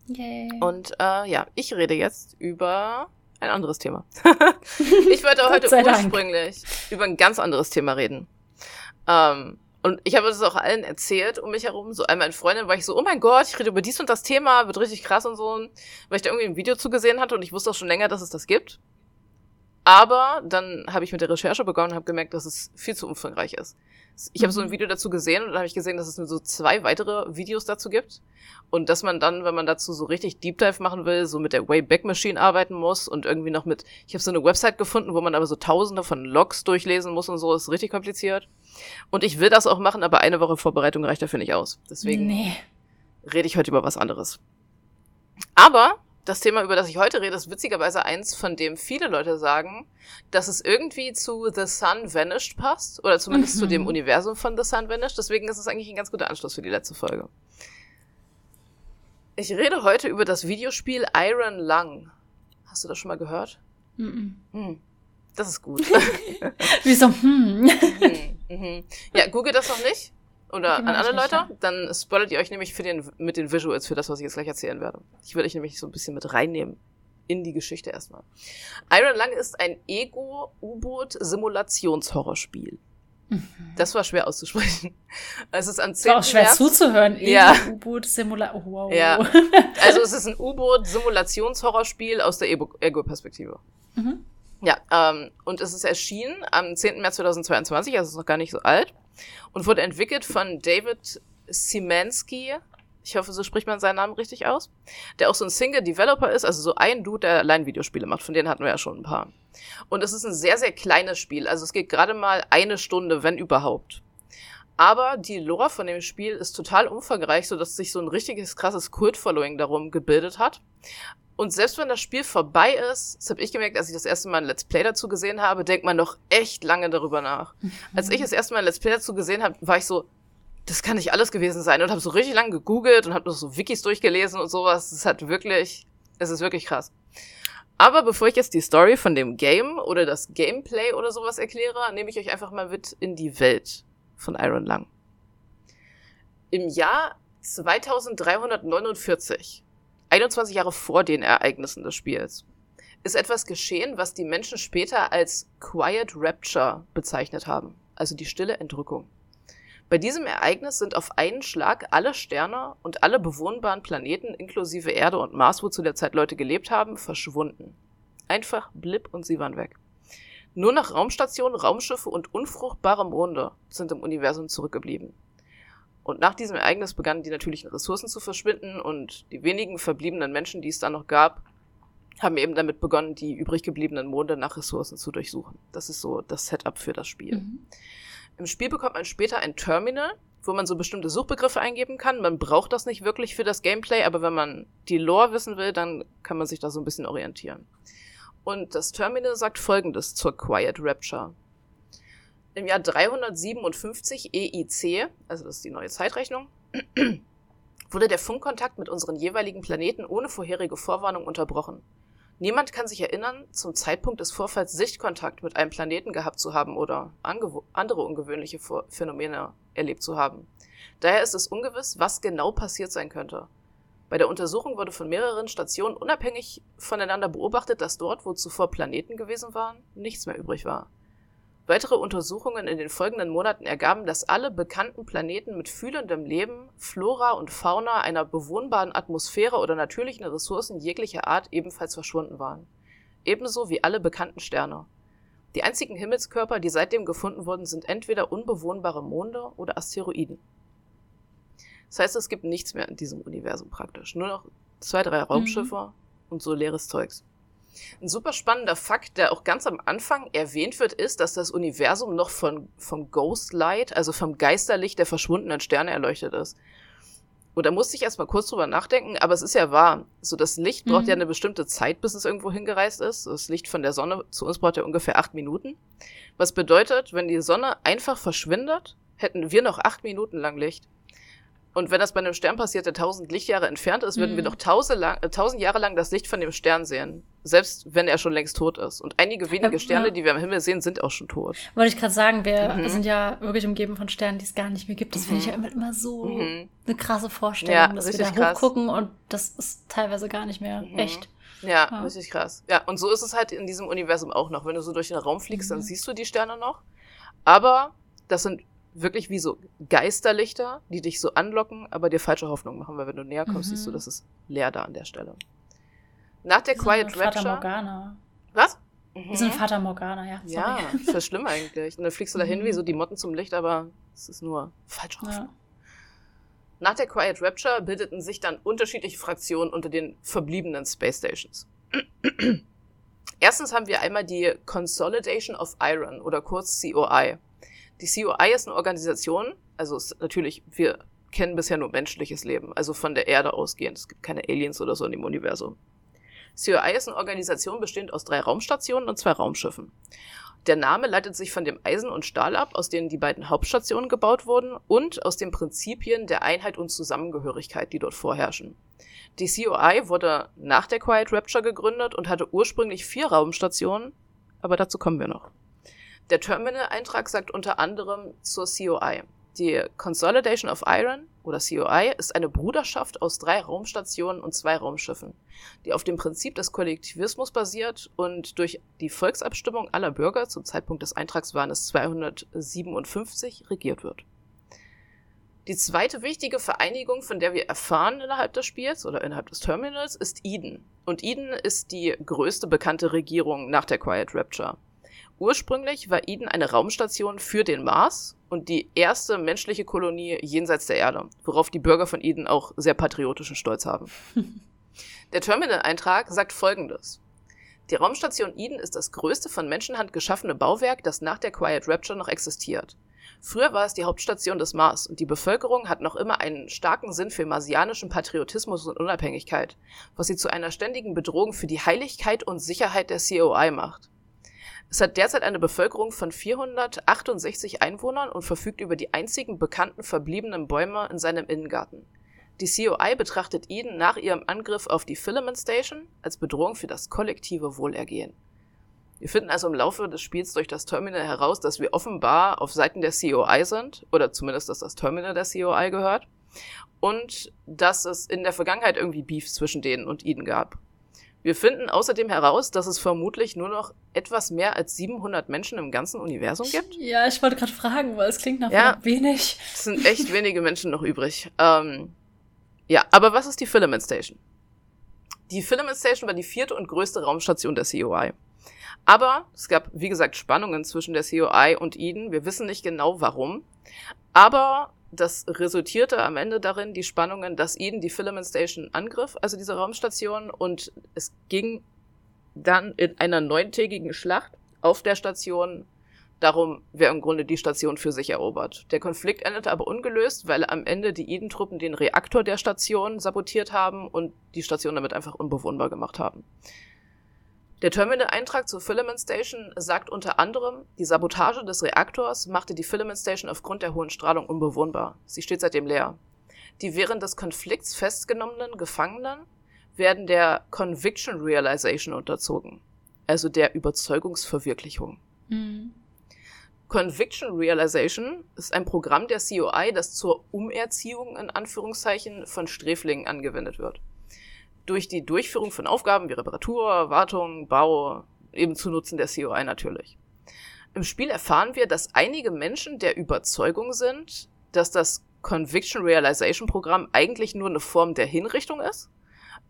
Yay. Und äh, ja, ich rede jetzt über ein anderes Thema. ich wollte heute sei Dank. ursprünglich über ein ganz anderes Thema reden. Ähm, und ich habe das auch allen erzählt um mich herum. So einmal in Freundin war ich so, oh mein Gott, ich rede über dies und das Thema, wird richtig krass und so. Weil ich da irgendwie ein Video zugesehen hatte und ich wusste auch schon länger, dass es das gibt. Aber dann habe ich mit der Recherche begonnen und habe gemerkt, dass es viel zu umfangreich ist. Ich habe so ein Mhm. Video dazu gesehen und dann habe ich gesehen, dass es nur so zwei weitere Videos dazu gibt. Und dass man dann, wenn man dazu so richtig Deep Dive machen will, so mit der Wayback Machine arbeiten muss und irgendwie noch mit, ich habe so eine Website gefunden, wo man aber so tausende von Logs durchlesen muss und so, ist richtig kompliziert. Und ich will das auch machen, aber eine Woche Vorbereitung reicht dafür nicht aus. Deswegen Nee. rede ich heute über was anderes. Aber das Thema, über das ich heute rede, ist witzigerweise eins, von dem viele Leute sagen, dass es irgendwie zu The Sun Vanished passt. Oder zumindest Mhm. zu dem Universum von The Sun Vanished. Deswegen ist es eigentlich ein ganz guter Anschluss für die letzte Folge. Ich rede heute über das Videospiel Iron Lung. Hast du das schon mal gehört? Mhm. Hm, das ist gut. Wie so, hm. Mhm, mhm. Ja, google das noch nicht. Oder Okay, an andere Leute. Dann spoilert ihr euch nämlich für den, mit den Visuals für das, was ich jetzt gleich erzählen werde. Ich will euch nämlich so ein bisschen mit reinnehmen in die Geschichte erstmal. Iron Lung ist ein Ego-U-Boot-Simulationshorrorspiel. Mhm. Das war schwer auszusprechen. Es ist am 10. War auch schwer März. zuzuhören. Ja. U-Boot-Simulator. Oh, wow. Ja. Also es ist ein U-Boot-Simulationshorrorspiel aus der Ego- Ego-Perspektive. Mhm. Ja, ähm, und es ist erschienen am 10. März 2022, also ist noch gar nicht so alt, und wurde entwickelt von David Simansky. Ich hoffe, so spricht man seinen Namen richtig aus. Der auch so ein Single-Developer ist, also so ein Dude, der Line-Videospiele macht. Von denen hatten wir ja schon ein paar. Und es ist ein sehr, sehr kleines Spiel. Also es geht gerade mal eine Stunde, wenn überhaupt. Aber die Lore von dem Spiel ist total umfangreich, sodass sich so ein richtiges krasses Kult-Following darum gebildet hat. Und selbst wenn das Spiel vorbei ist, das habe ich gemerkt, als ich das erste Mal ein Let's Play dazu gesehen habe, denkt man noch echt lange darüber nach. Als ich das erste Mal ein Let's Play dazu gesehen habe, war ich so, das kann nicht alles gewesen sein und habe so richtig lange gegoogelt und habe noch so Wikis durchgelesen und sowas. Es hat wirklich, es ist wirklich krass. Aber bevor ich jetzt die Story von dem Game oder das Gameplay oder sowas erkläre, nehme ich euch einfach mal mit in die Welt von Iron Lung. Im Jahr 2349 21 Jahre vor den Ereignissen des Spiels, ist etwas geschehen, was die Menschen später als Quiet Rapture bezeichnet haben, also die stille Entrückung. Bei diesem Ereignis sind auf einen Schlag alle Sterne und alle bewohnbaren Planeten inklusive Erde und Mars, wo zu der Zeit Leute gelebt haben, verschwunden. Einfach blip und sie waren weg. Nur noch Raumstationen, Raumschiffe und unfruchtbare Monde sind im Universum zurückgeblieben. Und nach diesem Ereignis begannen die natürlichen Ressourcen zu verschwinden und die wenigen verbliebenen Menschen, die es da noch gab, haben eben damit begonnen, die übrig gebliebenen Monde nach Ressourcen zu durchsuchen. Das ist so das Setup für das Spiel. Mhm. Im Spiel bekommt man später ein Terminal, wo man so bestimmte Suchbegriffe eingeben kann. Man braucht das nicht wirklich für das Gameplay, aber wenn man die Lore wissen will, dann kann man sich da so ein bisschen orientieren. Und das Terminal sagt folgendes zur Quiet Rapture. Im Jahr 357 EIC, also das ist die neue Zeitrechnung, wurde der Funkkontakt mit unseren jeweiligen Planeten ohne vorherige Vorwarnung unterbrochen. Niemand kann sich erinnern, zum Zeitpunkt des Vorfalls Sichtkontakt mit einem Planeten gehabt zu haben oder andere ungewöhnliche Phänomene erlebt zu haben. Daher ist es ungewiss, was genau passiert sein könnte. Bei der Untersuchung wurde von mehreren Stationen unabhängig voneinander beobachtet, dass dort, wo zuvor Planeten gewesen waren, nichts mehr übrig war. Weitere Untersuchungen in den folgenden Monaten ergaben, dass alle bekannten Planeten mit fühlendem Leben, Flora und Fauna, einer bewohnbaren Atmosphäre oder natürlichen Ressourcen jeglicher Art ebenfalls verschwunden waren. Ebenso wie alle bekannten Sterne. Die einzigen Himmelskörper, die seitdem gefunden wurden, sind entweder unbewohnbare Monde oder Asteroiden. Das heißt, es gibt nichts mehr in diesem Universum praktisch. Nur noch zwei, drei Raumschiffe mhm. und so leeres Zeugs. Ein super spannender Fakt, der auch ganz am Anfang erwähnt wird, ist, dass das Universum noch von, vom Ghost Light, also vom Geisterlicht der verschwundenen Sterne erleuchtet ist. Und da musste ich erstmal kurz drüber nachdenken, aber es ist ja wahr. So, das Licht braucht Mhm. ja eine bestimmte Zeit, bis es irgendwo hingereist ist. Das Licht von der Sonne zu uns braucht ja ungefähr acht Minuten. Was bedeutet, wenn die Sonne einfach verschwindet, hätten wir noch acht Minuten lang Licht. Und wenn das bei einem Stern passiert, der tausend Lichtjahre entfernt ist, würden wir Mhm. noch tausend, lang, äh, tausend Jahre lang das Licht von dem Stern sehen. Selbst wenn er schon längst tot ist. Und einige wenige Sterne, ja. die wir am Himmel sehen, sind auch schon tot. Wollte ich gerade sagen, wir Mhm. sind ja wirklich umgeben von Sternen, die es gar nicht mehr gibt. Das finde ich Mhm. ja immer, immer so Mhm. eine krasse Vorstellung, Ja, dass wir da krass. hochgucken und das ist teilweise gar nicht mehr Mhm. echt. Ja, Ja. richtig krass. Ja, und so ist es halt in diesem Universum auch noch. Wenn du so durch den Raum fliegst, dann Mhm. siehst du die Sterne noch. Aber das sind wirklich wie so Geisterlichter, die dich so anlocken, aber dir falsche Hoffnung machen, weil wenn du näher kommst, Mhm. siehst du, das ist leer da an der Stelle. Nach der Quiet eine Fata Rapture. Morgana. Was? Wie so ein Fata Morgana, ja. Sorry. Ja, voll schlimm eigentlich. Und dann fliegst du dahin Mhm. wie so die Motten zum Licht, aber es ist nur falsche Hoffnung. Ja. Nach der Quiet Rapture bildeten sich dann unterschiedliche Fraktionen unter den verbliebenen Space Stations. Erstens haben wir einmal die Consolidation of Iron oder kurz COI. Die COI ist eine Organisation, also es, natürlich, wir kennen bisher nur menschliches Leben, also von der Erde ausgehend. Es gibt keine Aliens oder so in dem Universum. COI ist eine Organisation bestehend aus drei Raumstationen und zwei Raumschiffen. Der Name leitet sich von dem Eisen und Stahl ab, aus denen die beiden Hauptstationen gebaut wurden, und aus den Prinzipien der Einheit und Zusammengehörigkeit, die dort vorherrschen. Die COI wurde nach der Quiet Rapture gegründet und hatte ursprünglich vier Raumstationen, aber dazu kommen wir noch. Der Terminal-Eintrag sagt unter anderem zur COI. Die Consolidation of Iron oder COI ist eine Bruderschaft aus drei Raumstationen und zwei Raumschiffen, die auf dem Prinzip des Kollektivismus basiert und durch die Volksabstimmung aller Bürger, zum Zeitpunkt des Eintrags waren es 257, regiert wird. Die zweite wichtige Vereinigung, von der wir erfahren innerhalb des Spiels oder innerhalb des Terminals, ist Eden. Und Eden ist die größte bekannte Regierung nach der Quiet Rapture. Ursprünglich war Eden eine Raumstation für den Mars und die erste menschliche Kolonie jenseits der Erde, worauf die Bürger von Eden auch sehr patriotischen Stolz haben. der Terminal-Eintrag sagt folgendes. Die Raumstation Eden ist das größte von Menschenhand geschaffene Bauwerk, das nach der Quiet Rapture noch existiert. Früher war es die Hauptstation des Mars und die Bevölkerung hat noch immer einen starken Sinn für marsianischen Patriotismus und Unabhängigkeit, was sie zu einer ständigen Bedrohung für die Heiligkeit und Sicherheit der COI macht. Es hat derzeit eine Bevölkerung von 468 Einwohnern und verfügt über die einzigen bekannten verbliebenen Bäume in seinem Innengarten. Die COI betrachtet Eden nach ihrem Angriff auf die Filament Station als Bedrohung für das kollektive Wohlergehen. Wir finden also im Laufe des Spiels durch das Terminal heraus, dass wir offenbar auf Seiten der COI sind, oder zumindest, dass das Terminal der COI gehört, und dass es in der Vergangenheit irgendwie Beef zwischen denen und Eden gab. Wir finden außerdem heraus, dass es vermutlich nur noch etwas mehr als 700 Menschen im ganzen Universum gibt. Ja, ich wollte gerade fragen, weil es klingt nach ja, wenig. Es sind echt wenige Menschen noch übrig. Ähm, ja, aber was ist die Filament Station? Die Filament Station war die vierte und größte Raumstation der COI. Aber es gab, wie gesagt, Spannungen zwischen der COI und Eden. Wir wissen nicht genau warum. Aber das resultierte am Ende darin, die Spannungen, dass Eden die Filament Station angriff, also diese Raumstation, und es ging dann in einer neuntägigen Schlacht auf der Station darum, wer im Grunde die Station für sich erobert. Der Konflikt endete aber ungelöst, weil am Ende die Eden-Truppen den Reaktor der Station sabotiert haben und die Station damit einfach unbewohnbar gemacht haben. Der Terminal-Eintrag zur Filament Station sagt unter anderem, die Sabotage des Reaktors machte die Filament Station aufgrund der hohen Strahlung unbewohnbar. Sie steht seitdem leer. Die während des Konflikts festgenommenen Gefangenen werden der Conviction Realization unterzogen, also der Überzeugungsverwirklichung. Mhm. Conviction Realization ist ein Programm der COI, das zur Umerziehung in Anführungszeichen von Sträflingen angewendet wird durch die Durchführung von Aufgaben wie Reparatur, Wartung, Bau, eben zu Nutzen der COI natürlich. Im Spiel erfahren wir, dass einige Menschen der Überzeugung sind, dass das Conviction Realization Programm eigentlich nur eine Form der Hinrichtung ist,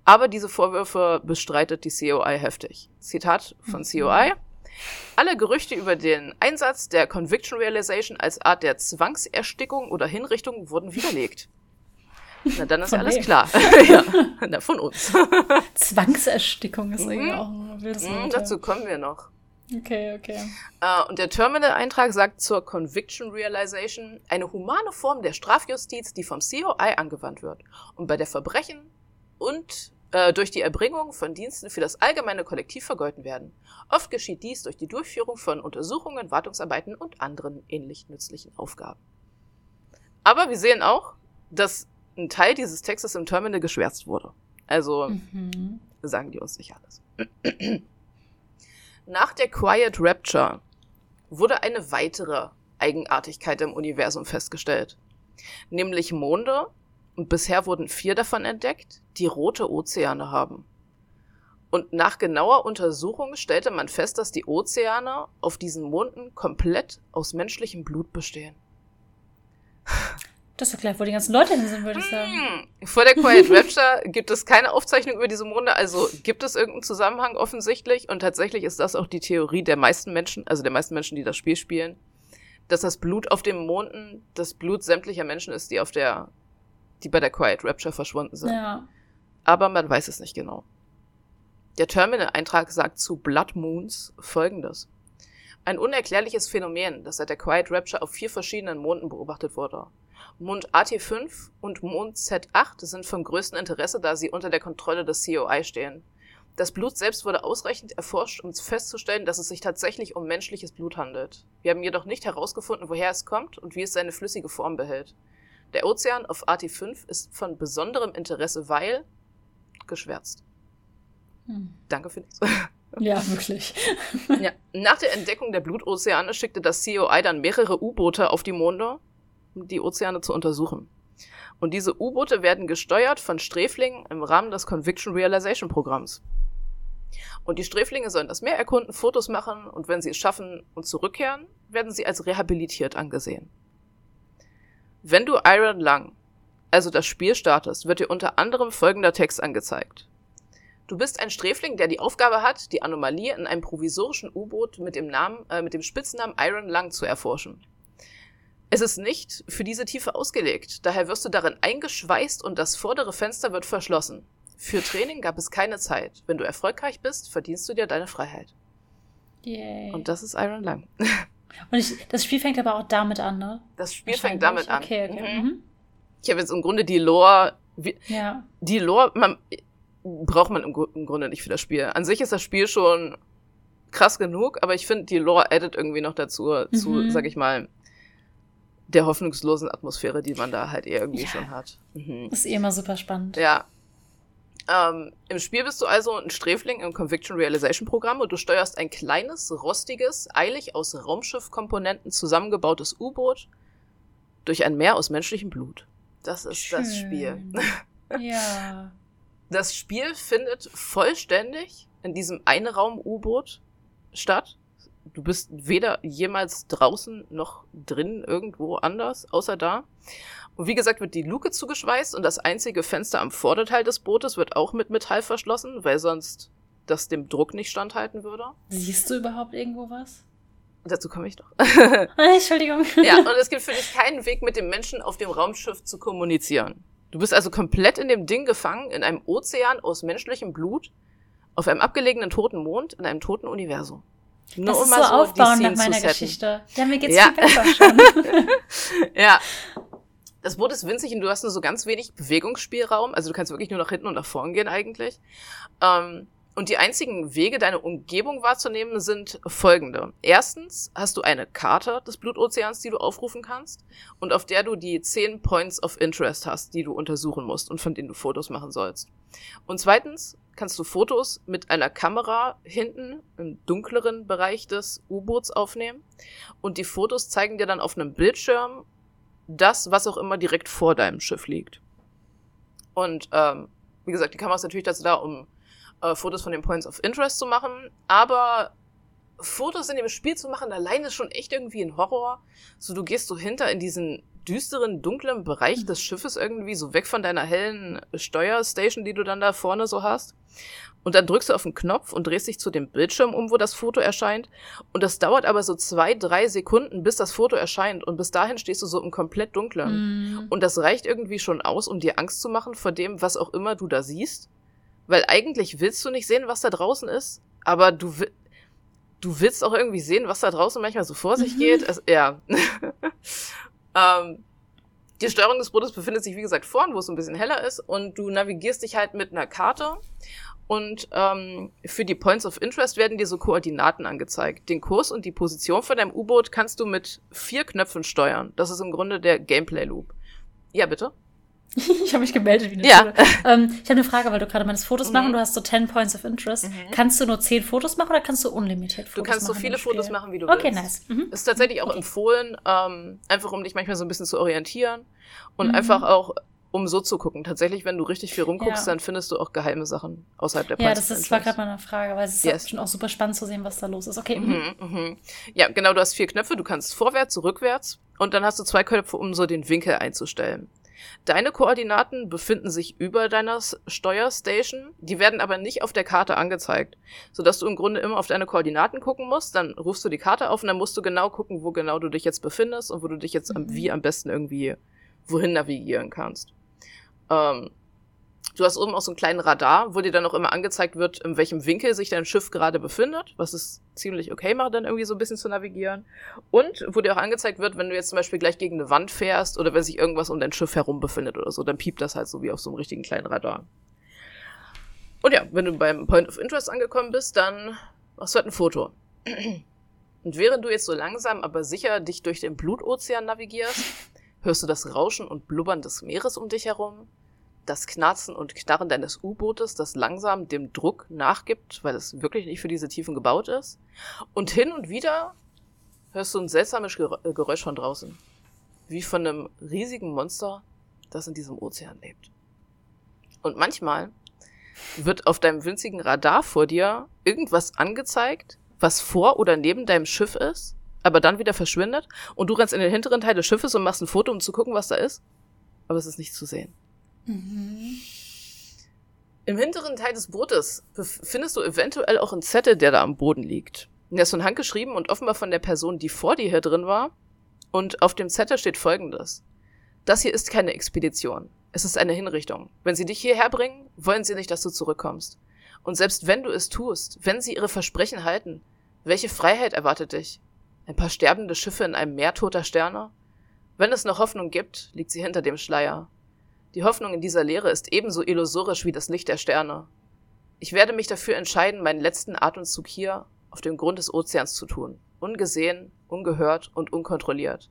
aber diese Vorwürfe bestreitet die COI heftig. Zitat von COI. Alle Gerüchte über den Einsatz der Conviction Realization als Art der Zwangserstickung oder Hinrichtung wurden widerlegt. Na, dann ist von alles wem? klar. ja, na, von uns. Zwangserstickung ist irgendwie mhm. auch ein wildes mhm, Dazu kommen wir noch. Okay, okay. Uh, und der Terminal-Eintrag sagt zur Conviction Realization eine humane Form der Strafjustiz, die vom COI angewandt wird und bei der Verbrechen und äh, durch die Erbringung von Diensten für das allgemeine Kollektiv vergolten werden. Oft geschieht dies durch die Durchführung von Untersuchungen, Wartungsarbeiten und anderen ähnlich nützlichen Aufgaben. Aber wir sehen auch, dass ein Teil dieses Textes im Terminal geschwärzt wurde. Also mhm. sagen die uns nicht alles. Nach der Quiet Rapture wurde eine weitere Eigenartigkeit im Universum festgestellt. Nämlich Monde, und bisher wurden vier davon entdeckt, die rote Ozeane haben. Und nach genauer Untersuchung stellte man fest, dass die Ozeane auf diesen Monden komplett aus menschlichem Blut bestehen. Das erklärt, wo die ganzen Leute hin sind, würde ich sagen. Hm. Vor der Quiet Rapture gibt es keine Aufzeichnung über diese Monde, also gibt es irgendeinen Zusammenhang offensichtlich. Und tatsächlich ist das auch die Theorie der meisten Menschen, also der meisten Menschen, die das Spiel spielen, dass das Blut auf dem Monden das Blut sämtlicher Menschen ist, die auf der, die bei der Quiet Rapture verschwunden sind. Ja. Aber man weiß es nicht genau. Der Terminal-Eintrag sagt zu Blood Moons folgendes. Ein unerklärliches Phänomen, das seit der Quiet Rapture auf vier verschiedenen Monden beobachtet wurde. Mond AT5 und Mond Z8 sind von größtem Interesse, da sie unter der Kontrolle des COI stehen. Das Blut selbst wurde ausreichend erforscht, um festzustellen, dass es sich tatsächlich um menschliches Blut handelt. Wir haben jedoch nicht herausgefunden, woher es kommt und wie es seine flüssige Form behält. Der Ozean auf AT5 ist von besonderem Interesse, weil geschwärzt. Hm. Danke für nichts. Ja, wirklich. ja. Nach der Entdeckung der Blutozeane schickte das COI dann mehrere U-Boote auf die Monde, die Ozeane zu untersuchen. Und diese U-Boote werden gesteuert von Sträflingen im Rahmen des Conviction Realization Programms. Und die Sträflinge sollen das Meer erkunden, Fotos machen und wenn sie es schaffen und zurückkehren, werden sie als rehabilitiert angesehen. Wenn du Iron Lung, also das Spiel startest, wird dir unter anderem folgender Text angezeigt. Du bist ein Sträfling, der die Aufgabe hat, die Anomalie in einem provisorischen U-Boot mit dem Namen, äh, mit dem Spitznamen Iron Lung zu erforschen. Es ist nicht für diese Tiefe ausgelegt, daher wirst du darin eingeschweißt und das vordere Fenster wird verschlossen. Für Training gab es keine Zeit. Wenn du erfolgreich bist, verdienst du dir deine Freiheit. Yay. Und das ist Iron Lung. Und ich, das Spiel fängt aber auch damit an, ne? Das Spiel fängt damit an. Okay, okay. Mhm. Mhm. Ich habe jetzt im Grunde die Lore. wie- Ja. Die Lore, man braucht man im, im Grunde nicht für das Spiel. An sich ist das Spiel schon krass genug, aber ich finde, die Lore addet irgendwie noch dazu, zu, Mhm. sag ich mal, der hoffnungslosen Atmosphäre, die man da halt eh irgendwie Ja. schon hat. Mhm. Ist eh immer super spannend. Ja. Ähm, Im Spiel bist du also ein Sträfling im Conviction Realization Programm und du steuerst ein kleines, rostiges, eilig aus Raumschiffkomponenten zusammengebautes U-Boot durch ein Meer aus menschlichem Blut. Das ist das Schön. Spiel. Ja. Das Spiel findet vollständig in diesem Einraum-U-Boot statt. Du bist weder jemals draußen noch drin irgendwo anders, außer da. Und wie gesagt, wird die Luke zugeschweißt und das einzige Fenster am Vorderteil des Bootes wird auch mit Metall verschlossen, weil sonst das dem Druck nicht standhalten würde. Siehst du überhaupt irgendwo was? Dazu komme ich doch. Ah, Entschuldigung. Ja, und es gibt für dich keinen Weg, mit dem Menschen auf dem Raumschiff zu kommunizieren. Du bist also komplett in dem Ding gefangen, in einem Ozean aus menschlichem Blut, auf einem abgelegenen toten Mond, in einem toten Universum. Nur Das ist mal so aufbauend nach meiner. Geschichte. Ja, mir geht's Ja. viel besser schon. Ja. Das Boot ist winzig und du hast nur so ganz wenig Bewegungsspielraum. Also du kannst wirklich nur nach hinten und nach vorn gehen eigentlich. Ähm, und die einzigen Wege, deine Umgebung wahrzunehmen, sind folgende. Erstens hast du eine Karte des Blutozeans, die du aufrufen kannst und auf der du die 10 Points of Interest hast, die du untersuchen musst und von denen du Fotos machen sollst. Und zweitens kannst du Fotos mit einer Kamera hinten im dunkleren Bereich des U-Boots aufnehmen und die Fotos zeigen dir dann auf einem Bildschirm das, was auch immer direkt vor deinem Schiff liegt. Und ähm, wie gesagt, die Kamera ist natürlich dazu da, um äh, Fotos von den Points of Interest zu machen, aber Fotos in dem Spiel zu machen, allein ist schon echt irgendwie ein Horror. So, du gehst so hinter in diesen düsteren, dunklen Bereich des Schiffes irgendwie, so weg von deiner hellen Steuerstation, die du dann da vorne so hast. Und dann drückst du auf den Knopf und drehst dich zu dem Bildschirm um, wo das Foto erscheint. Und das dauert aber so zwei, drei Sekunden, bis das Foto erscheint. Und bis dahin stehst du so im komplett Dunklen. Mm. Und das reicht irgendwie schon aus, um dir Angst zu machen vor dem, was auch immer du da siehst. Weil eigentlich willst du nicht sehen, was da draußen ist, aber du, du willst auch irgendwie sehen, was da draußen manchmal so vor sich Mhm. geht. Es, ja. ähm, die Steuerung des Bootes befindet sich, wie gesagt, vorn, wo es ein bisschen heller ist. Und du navigierst dich halt mit einer Karte. Und ähm, für die Points of Interest werden dir so Koordinaten angezeigt. Den Kurs und die Position von deinem U-Boot kannst du mit vier Knöpfen steuern. Das ist im Grunde der Gameplay-Loop. Ja, bitte? Ich habe mich gemeldet wie eine Ja. Ähm, ich habe eine Frage, weil du gerade meinst, Fotos Mhm. machen, du hast so 10 Points of Interest. Mhm. Kannst du nur 10 Fotos machen oder kannst du unlimitiert Fotos Du machen? kannst so im viele? Fotos machen, wie du Okay, willst. nice. Mhm. Ist tatsächlich auch Okay. empfohlen, ähm, einfach um dich manchmal so ein bisschen zu orientieren und Mhm. einfach auch um so zu gucken. Tatsächlich, wenn du richtig viel rumguckst, Ja. dann findest du auch geheime Sachen außerhalb der Ja, Points das of ist, war Interest. gerade meine Frage, weil es ist Yes. bestimmt auch super spannend zu sehen, was da los ist. Okay, mhm. Mhm, mhm. Ja, genau, du hast vier Knöpfe, du kannst vorwärts, rückwärts und dann hast du zwei Knöpfe, um so den Winkel einzustellen. Deine Koordinaten befinden sich über deiner Steuerstation, die werden aber nicht auf der Karte angezeigt, sodass du im Grunde immer auf deine Koordinaten gucken musst, dann rufst du die Karte auf und dann musst du genau gucken, wo genau du dich jetzt befindest und wo du dich jetzt am, Mhm. wie am besten irgendwie wohin navigieren kannst. Ähm, Du hast oben auch so einen kleinen Radar, wo dir dann auch immer angezeigt wird, in welchem Winkel sich dein Schiff gerade befindet, was es ziemlich okay macht, dann irgendwie so ein bisschen zu navigieren. Und wo dir auch angezeigt wird, wenn du jetzt zum Beispiel gleich gegen eine Wand fährst oder wenn sich irgendwas um dein Schiff herum befindet oder so, dann piept das halt so wie auf so einem richtigen kleinen Radar. Und ja, wenn du beim Point of Interest angekommen bist, dann machst du halt ein Foto. Und während du jetzt so langsam, aber sicher dich durch den Blutozean navigierst, hörst du das Rauschen und Blubbern des Meeres um dich herum, das Knarzen und Knarren deines U-Bootes, das langsam dem Druck nachgibt, weil es wirklich nicht für diese Tiefen gebaut ist. Und hin und wieder hörst du ein seltsames äh, Geräusch von draußen. wie von einem riesigen Monster, das in diesem Ozean lebt. Und manchmal wird auf deinem winzigen Radar vor dir irgendwas angezeigt, was vor oder neben deinem Schiff ist, aber dann wieder verschwindet und du rennst in den hinteren Teil des Schiffes und machst ein Foto, um zu gucken, was da ist, aber es ist nicht zu sehen. Mhm. Im hinteren Teil des Bootes findest du eventuell auch einen Zettel, der da am Boden liegt. Der ist von Hand geschrieben und offenbar von der Person, die vor dir hier drin war. Und auf dem Zettel steht folgendes. Das hier ist keine Expedition. Es ist eine Hinrichtung. Wenn sie dich hierher bringen, wollen sie nicht, dass du zurückkommst. Und selbst wenn du es tust, wenn sie ihre Versprechen halten, welche Freiheit erwartet dich? Ein paar sterbende Schiffe in einem Meer toter Sterne? Wenn es noch Hoffnung gibt, liegt sie hinter dem Schleier. Die Hoffnung in dieser Lehre ist ebenso illusorisch wie das Licht der Sterne. Ich werde mich dafür entscheiden, meinen letzten Atemzug hier auf dem Grund des Ozeans zu tun. Ungesehen, ungehört und unkontrolliert.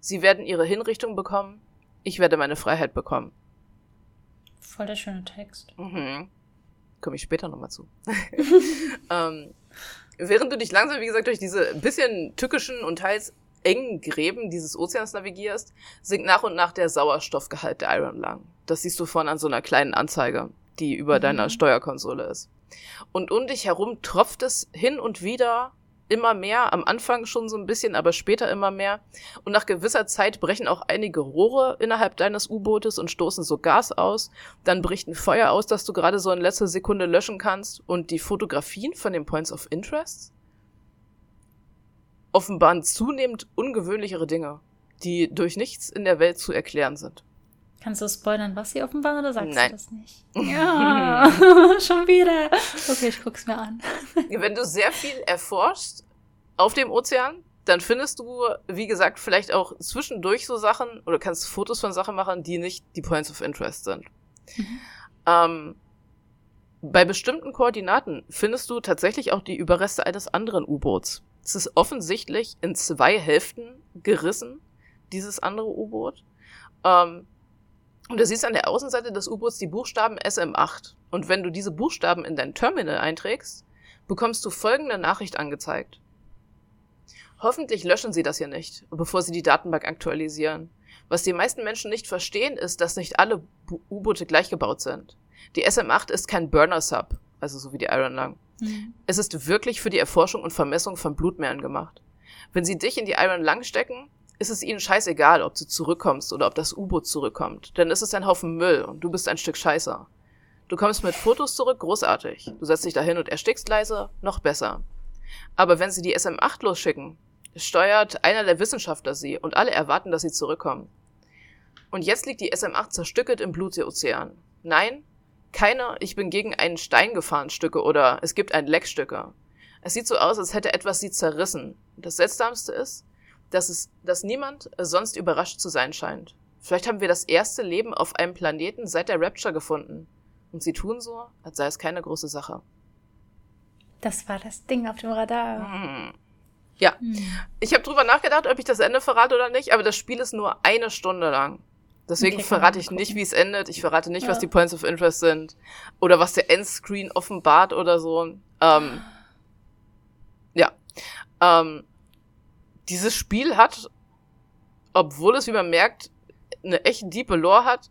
Sie werden ihre Hinrichtung bekommen, ich werde meine Freiheit bekommen. Voll der schöne Text. Mhm. Komme ich später nochmal zu. ähm, während du dich langsam, wie gesagt, durch diese bisschen tückischen und teils engen Gräben dieses Ozeans navigierst, sinkt nach und nach der Sauerstoffgehalt der Iron Lung. Das siehst du vorne an so einer kleinen Anzeige, die über mhm. deiner Steuerkonsole ist. Und um dich herum tropft es hin und wieder immer mehr, am Anfang schon so ein bisschen, aber später immer mehr. Und nach gewisser Zeit brechen auch einige Rohre innerhalb deines U-Bootes und stoßen so Gas aus. Dann bricht ein Feuer aus, das du gerade so in letzter Sekunde löschen kannst. Und die Fotografien von den Points of Interest offenbaren zunehmend ungewöhnlichere Dinge, die durch nichts in der Welt zu erklären sind. Kannst du spoilern, was sie offenbaren oder sagst Nein. du das nicht? Ja, schon wieder. Okay, ich guck's mir an. Wenn du sehr viel erforschst auf dem Ozean, dann findest du, wie gesagt, vielleicht auch zwischendurch so Sachen oder kannst Fotos von Sachen machen, die nicht die Points of Interest sind. Mhm. Ähm, bei bestimmten Koordinaten findest du tatsächlich auch die Überreste eines anderen U-Boots. Es ist offensichtlich in zwei Hälften gerissen, dieses andere U-Boot. Ähm, und du siehst an der Außenseite des U-Boots die Buchstaben SM8. Und wenn du diese Buchstaben in dein Terminal einträgst, bekommst du folgende Nachricht angezeigt. Hoffentlich löschen sie das hier nicht, bevor sie die Datenbank aktualisieren. Was die meisten Menschen nicht verstehen, ist, dass nicht alle U-Boote gleich gebaut sind. Die SM8 ist kein Burner-Sub, also so wie die Iron Lung. Mhm. Es ist wirklich für die Erforschung und Vermessung von Blutmeeren gemacht. Wenn sie dich in die Iron Lung stecken, ist es ihnen scheißegal, ob du zurückkommst oder ob das U-Boot zurückkommt. Denn es ist ein Haufen Müll und du bist ein Stück Scheiße. Du kommst mit Fotos zurück, großartig. Du setzt dich dahin und erstickst leise, noch besser. Aber wenn sie die SM-8 losschicken, steuert einer der Wissenschaftler sie und alle erwarten, dass sie zurückkommen. Und jetzt liegt die SM-8 zerstückelt im Blutseeozean. Nein, keine Ich bin gegen einen Stein gefahren Stücke oder es gibt ein Leckstücke. Es sieht so aus, als hätte etwas sie zerrissen. Das Seltsamste ist, dass es, dass niemand sonst überrascht zu sein scheint. Vielleicht haben wir das erste Leben auf einem Planeten seit der Rapture gefunden. Und sie tun so, als sei es keine große Sache. Das war das Ding auf dem Radar. Hm. Ja. Hm. Ich habe drüber nachgedacht, ob ich das Ende verrate oder nicht, aber das Spiel ist nur eine Stunde lang. Deswegen verrate ich nicht, wie es endet. Ich verrate nicht, ja. was die Points of Interest sind. Oder was der Endscreen offenbart oder so. Ähm, ja. Ähm, dieses Spiel hat, obwohl es, wie man merkt, eine echt diepe Lore hat,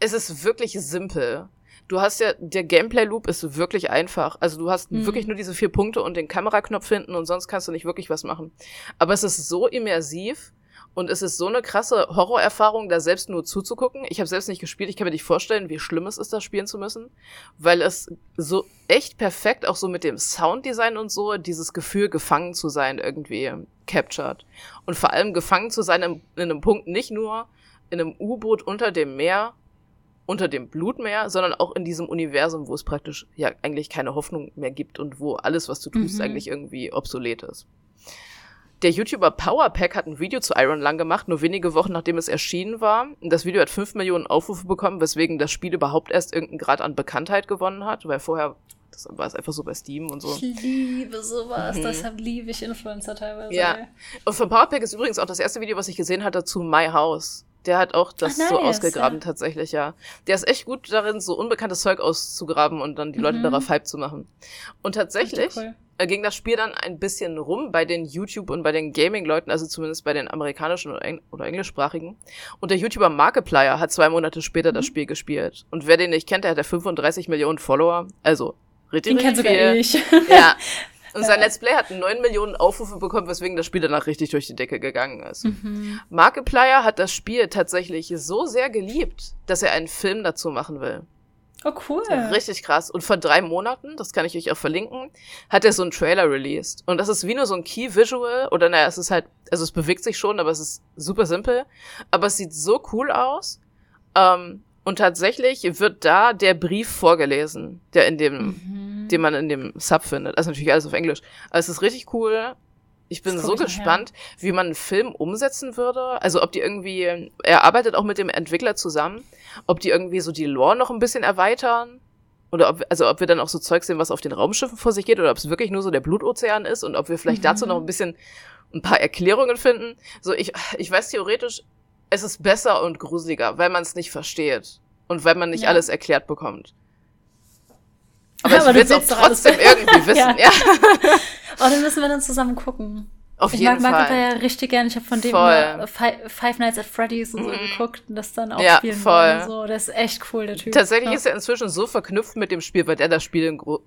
es ist wirklich simpel. Du hast ja, der Gameplay-Loop ist wirklich einfach. Also du hast mhm. wirklich nur diese vier Punkte und den Kameraknopf hinten und sonst kannst du nicht wirklich was machen. Aber es ist so immersiv und es ist so eine krasse Horrorerfahrung, da selbst nur zuzugucken. Ich habe selbst nicht gespielt. Ich kann mir nicht vorstellen, wie schlimm es ist, das spielen zu müssen, weil es so echt perfekt auch so mit dem Sounddesign und so dieses Gefühl gefangen zu sein irgendwie captured und vor allem gefangen zu sein in, in einem Punkt nicht nur in einem U-Boot unter dem Meer, unter dem Blutmeer, sondern auch in diesem Universum, wo es praktisch ja eigentlich keine Hoffnung mehr gibt und wo alles, was du tust, mhm. eigentlich irgendwie obsolet ist. Der YouTuber Powerpack hat ein Video zu Iron Lung gemacht, nur wenige Wochen nachdem es erschienen war. Das Video hat 5 Millionen Aufrufe bekommen, weswegen das Spiel überhaupt erst irgendeinen Grad an Bekanntheit gewonnen hat, weil vorher das war es einfach so bei Steam und so. Ich liebe sowas, mhm. deshalb liebe ich Influencer teilweise. Ja. Und von Powerpack ist übrigens auch das erste Video, was ich gesehen hatte zu My House. Der hat auch das Ach, nice, so ausgegraben, ja. tatsächlich, ja. Der ist echt gut darin, so unbekanntes Zeug auszugraben und dann die Leute mhm. darauf hype zu machen. Und tatsächlich cool. Äh, ging das Spiel dann ein bisschen rum bei den YouTube- und bei den Gaming-Leuten, also zumindest bei den amerikanischen oder, Eng oder englischsprachigen. Und der YouTuber Markiplier hat zwei Monate später mhm. das Spiel gespielt. Und wer den nicht kennt, der hat ja 35 Millionen Follower. Also, richtig, den kennt sogar ich. Ja. Und sein Let's Play hat 9 Millionen Aufrufe bekommen, weswegen das Spiel danach richtig durch die Decke gegangen ist. Mhm. Markiplier hat das Spiel tatsächlich so sehr geliebt, dass er einen Film dazu machen will. Oh, cool. Richtig krass. Und vor drei Monaten, das kann ich euch auch verlinken, hat er so einen Trailer released. Und das ist wie nur so ein Key Visual. Oder naja, es ist halt, also es bewegt sich schon, aber es ist super simpel. Aber es sieht so cool aus. Ähm, und tatsächlich wird da der Brief vorgelesen, der in dem, mhm. den man in dem Sub findet. Also natürlich alles auf Englisch. Aber es ist richtig cool. Ich bin so gespannt, her. wie man einen Film umsetzen würde. Also ob die irgendwie, er arbeitet auch mit dem Entwickler zusammen, ob die irgendwie so die Lore noch ein bisschen erweitern. Oder ob, also ob wir dann auch so Zeug sehen, was auf den Raumschiffen vor sich geht, oder ob es wirklich nur so der Blutozean ist und ob wir vielleicht mhm. dazu noch ein bisschen ein paar Erklärungen finden. So, ich, ich weiß theoretisch, es ist besser und gruseliger, weil man es nicht versteht. Und weil man nicht ja. alles erklärt bekommt. Aber, Aber ich will es trotzdem irgendwie wissen, ja. ja. Oh, dann müssen wir dann zusammen gucken. Auf ich jeden mag Fall. Markiplier ja richtig gern. Ich habe von dem immer Five Nights at Freddy's und so mhm. geguckt und das dann auch ja, spielen voll. und so. Das ist echt cool, der Typ. Tatsächlich ja. ist er inzwischen so verknüpft mit dem Spiel, weil der das Spiel im Gru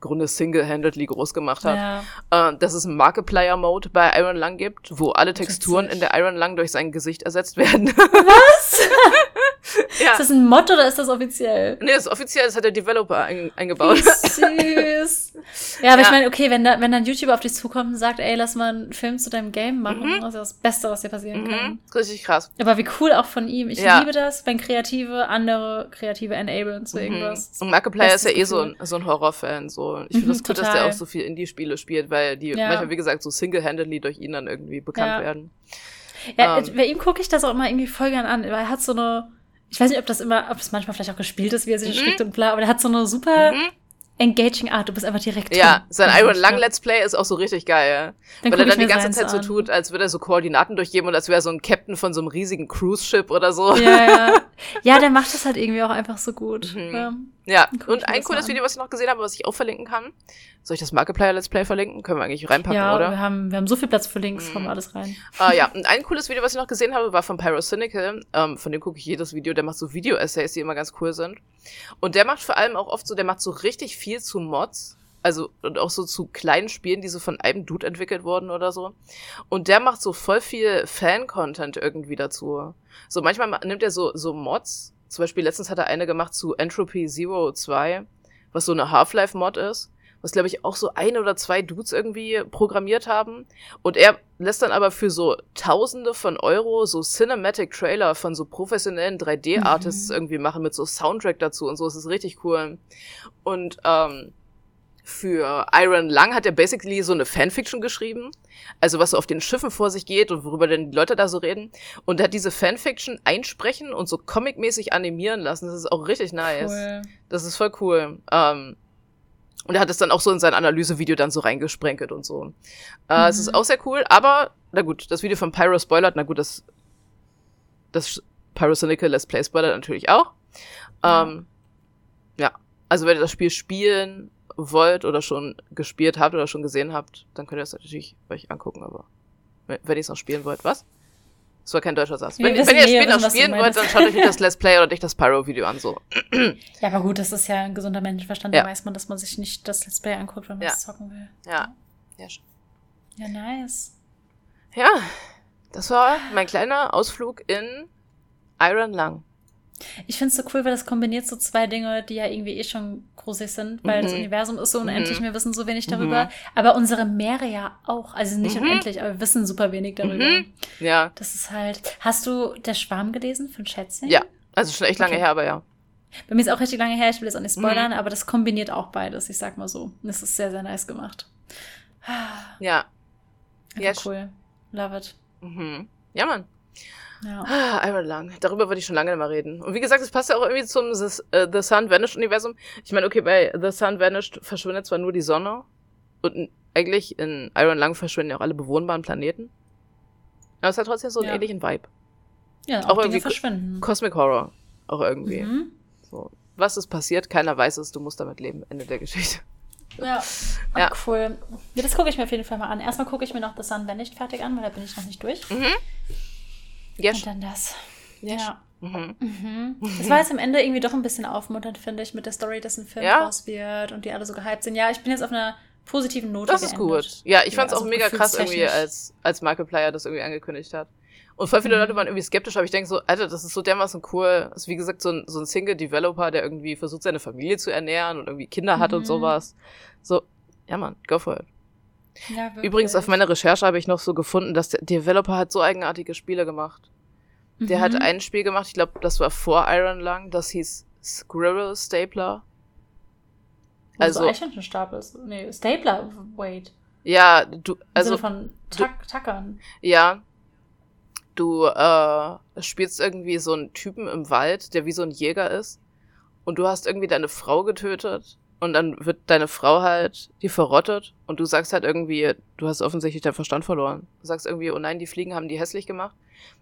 Grunde single-handedly groß gemacht hat, ja. äh, dass es einen Markiplier-Mode bei Iron Lung gibt, wo alle Texturen in der Iron Lung durch sein Gesicht ersetzt werden. Was? ja. Ist das ein Mod oder ist das offiziell? Nee, das ist offiziell, das hat der Developer ein eingebaut. Wie süß. ja, aber ich meine, okay, wenn, da, wenn dann YouTuber auf dich zukommt und sagt, ey, lass mal einen Film zu deinem Game machen, mhm. das ist das Beste, was dir passieren mhm. kann. Richtig krass. Aber wie cool auch von ihm. Ich ja. liebe das, wenn Kreative andere Kreative enablen zu mhm. irgendwas. Und Markiplier ist ja eh so ein, so ein Horrorfan, so. Ich finde das gut, dass der auch so viel Indie-Spiele spielt, weil die ja. manchmal, wie gesagt, so single-handedly durch ihn dann irgendwie bekannt werden. Ja, um, ähm. bei ihm gucke ich das auch immer irgendwie voll gern an, weil er hat so eine, ich weiß nicht, ob das immer, ob das manchmal vielleicht auch gespielt ist, wie er sich mhm. erschreckt und bla, aber der hat so eine super mhm engaging Art. Du bist einfach direkt Ja, drin. sein Iron Lang Let's Play ist auch so richtig geil. Dann Weil er dann die ganze Zeit so an. tut, als würde er so Koordinaten durchgeben und als wäre er so ein Captain von so einem riesigen Cruise-Ship oder so. Ja, ja. Ja, der macht das halt irgendwie auch einfach so gut. Mhm. Ja. Ja, und ein cooles Video, was ich noch gesehen habe, was ich auch verlinken kann. Soll ich das Markiplier Let's Play verlinken? Können wir eigentlich reinpacken, ja, oder? wir haben, wir haben so viel Platz für Links, kommen alles rein. Ah, ja, und ein cooles Video, was ich noch gesehen habe, war von Pyrocynical. Ähm, von dem gucke ich jedes Video. Der macht so Video-Essays, die immer ganz cool sind. Und der macht vor allem auch oft so, der macht so richtig viel zu Mods. Also, und auch so zu kleinen Spielen, die so von einem Dude entwickelt wurden oder so. Und der macht so voll viel Fan-Content irgendwie dazu. So, manchmal nimmt er so, so Mods. Zum Beispiel letztens hat er eine gemacht zu Entropy Zero 2, was so eine Half-Life-Mod ist was glaube ich auch so ein oder zwei Dudes irgendwie programmiert haben. Und er lässt dann aber für so Tausende von Euro so Cinematic Trailer von so professionellen 3D-Artists mhm. irgendwie machen mit so Soundtrack dazu und so. Es ist richtig cool. Und ähm, für Iron Lang hat er basically so eine Fanfiction geschrieben. Also was so auf den Schiffen vor sich geht und worüber denn die Leute da so reden. Und er hat diese Fanfiction einsprechen und so comicmäßig animieren lassen. Das ist auch richtig nice. Cool. Das ist voll cool. Ähm, und er hat es dann auch so in sein Analysevideo dann so reingesprenkelt und so. Äh, mhm. Es ist mhm. auch sehr cool, aber, na gut, das Video von Pyro spoilert, na gut, das, das Pyrocynical Let's Play spoilert natürlich auch. Ähm, ja, also wenn ihr das Spiel spielen wollt oder schon gespielt habt oder schon gesehen habt, dann könnt ihr das natürlich euch angucken, aber wenn, ihr es noch spielen wollt, was? Das war kein deutscher Satz. Wenn, wenn ihr das Spiel noch spielen wollt, dann schaut euch nicht das Let's Play oder nicht das Pyro-Video an, so. Ja, aber gut, das ist ja ein gesunder Menschenverstand. Ja. Da weiß man, dass man sich nicht das Let's Play anguckt, wenn man ja. zocken will. Ja. Ja, ja, nice. Ja, das war mein kleiner Ausflug in Iron Lung. Ich finde es so cool, weil das kombiniert so zwei Dinge, die ja irgendwie eh schon gruselig sind, weil mhm. das Universum ist so unendlich, mhm. wir wissen so wenig darüber. Mhm. Aber unsere Meere ja auch. Also nicht mhm. unendlich, aber wir wissen super wenig darüber. Mhm. Ja. Das ist halt. Hast du Der Schwarm gelesen von Schätzchen? Ja. Also schon echt lange okay. her, aber ja. Bei mir ist auch richtig lange her, ich will jetzt auch nicht spoilern, mhm. aber das kombiniert auch beides, ich sag mal so. Das ist sehr, sehr nice gemacht. Ja. ja, cool. Love it. Mhm. Ja, Mann. Ja. Ah, Iron Lang. Darüber würde ich schon lange nicht mehr reden. Und wie gesagt, es passt ja auch irgendwie zum The, uh, The Sun Vanished Universum. Ich meine, okay, bei The Sun Vanished verschwindet zwar nur die Sonne und eigentlich in Iron Lang verschwinden ja auch alle bewohnbaren Planeten. Aber es hat trotzdem so einen ja. ähnlichen Vibe. Ja, auch, auch irgendwie verschwinden. Cosmic Horror. Auch irgendwie. Mhm. So. Was ist passiert? Keiner weiß es. Du musst damit leben. Ende der Geschichte. Ja. Ach, ja. cool. Ja, das gucke ich mir auf jeden Fall mal an. Erstmal gucke ich mir noch The Sun nicht fertig an, weil da bin ich noch nicht durch. Mhm. Yes. Und dann das. Yes. Ja. Mhm. Mhm. Das war jetzt am Ende irgendwie doch ein bisschen aufmunternd, finde ich, mit der Story, dass ein Film ja. raus wird und die alle so gehypt sind. Ja, ich bin jetzt auf einer positiven Note. Das ist geendet. gut. Ja, ich fand es ja, also auch mega krass irgendwie, als, als Markiplier das irgendwie angekündigt hat. Und voll viele mhm. Leute waren irgendwie skeptisch, aber ich denke so, Alter, das ist so dermaßen cool. Das ist wie gesagt so ein, so ein Single-Developer, der irgendwie versucht, seine Familie zu ernähren und irgendwie Kinder hat und mhm. sowas. So, ja man, go for it. Ja, Übrigens, auf meiner Recherche habe ich noch so gefunden, dass der Developer hat so eigenartige Spiele gemacht. Der mhm. hat ein Spiel gemacht, ich glaube, das war vor Iron Lang, das hieß Squirrel Stapler. Also, also Eichhörnchenstapel Nee, Stapler, wait. Ja, du, also. Im von Tack, Tackern. Ja. Du äh, spielst irgendwie so einen Typen im Wald, der wie so ein Jäger ist. Und du hast irgendwie deine Frau getötet. Und dann wird deine Frau halt, die verrottet. Und du sagst halt irgendwie, du hast offensichtlich deinen Verstand verloren. Du sagst irgendwie, oh nein, die Fliegen haben die hässlich gemacht.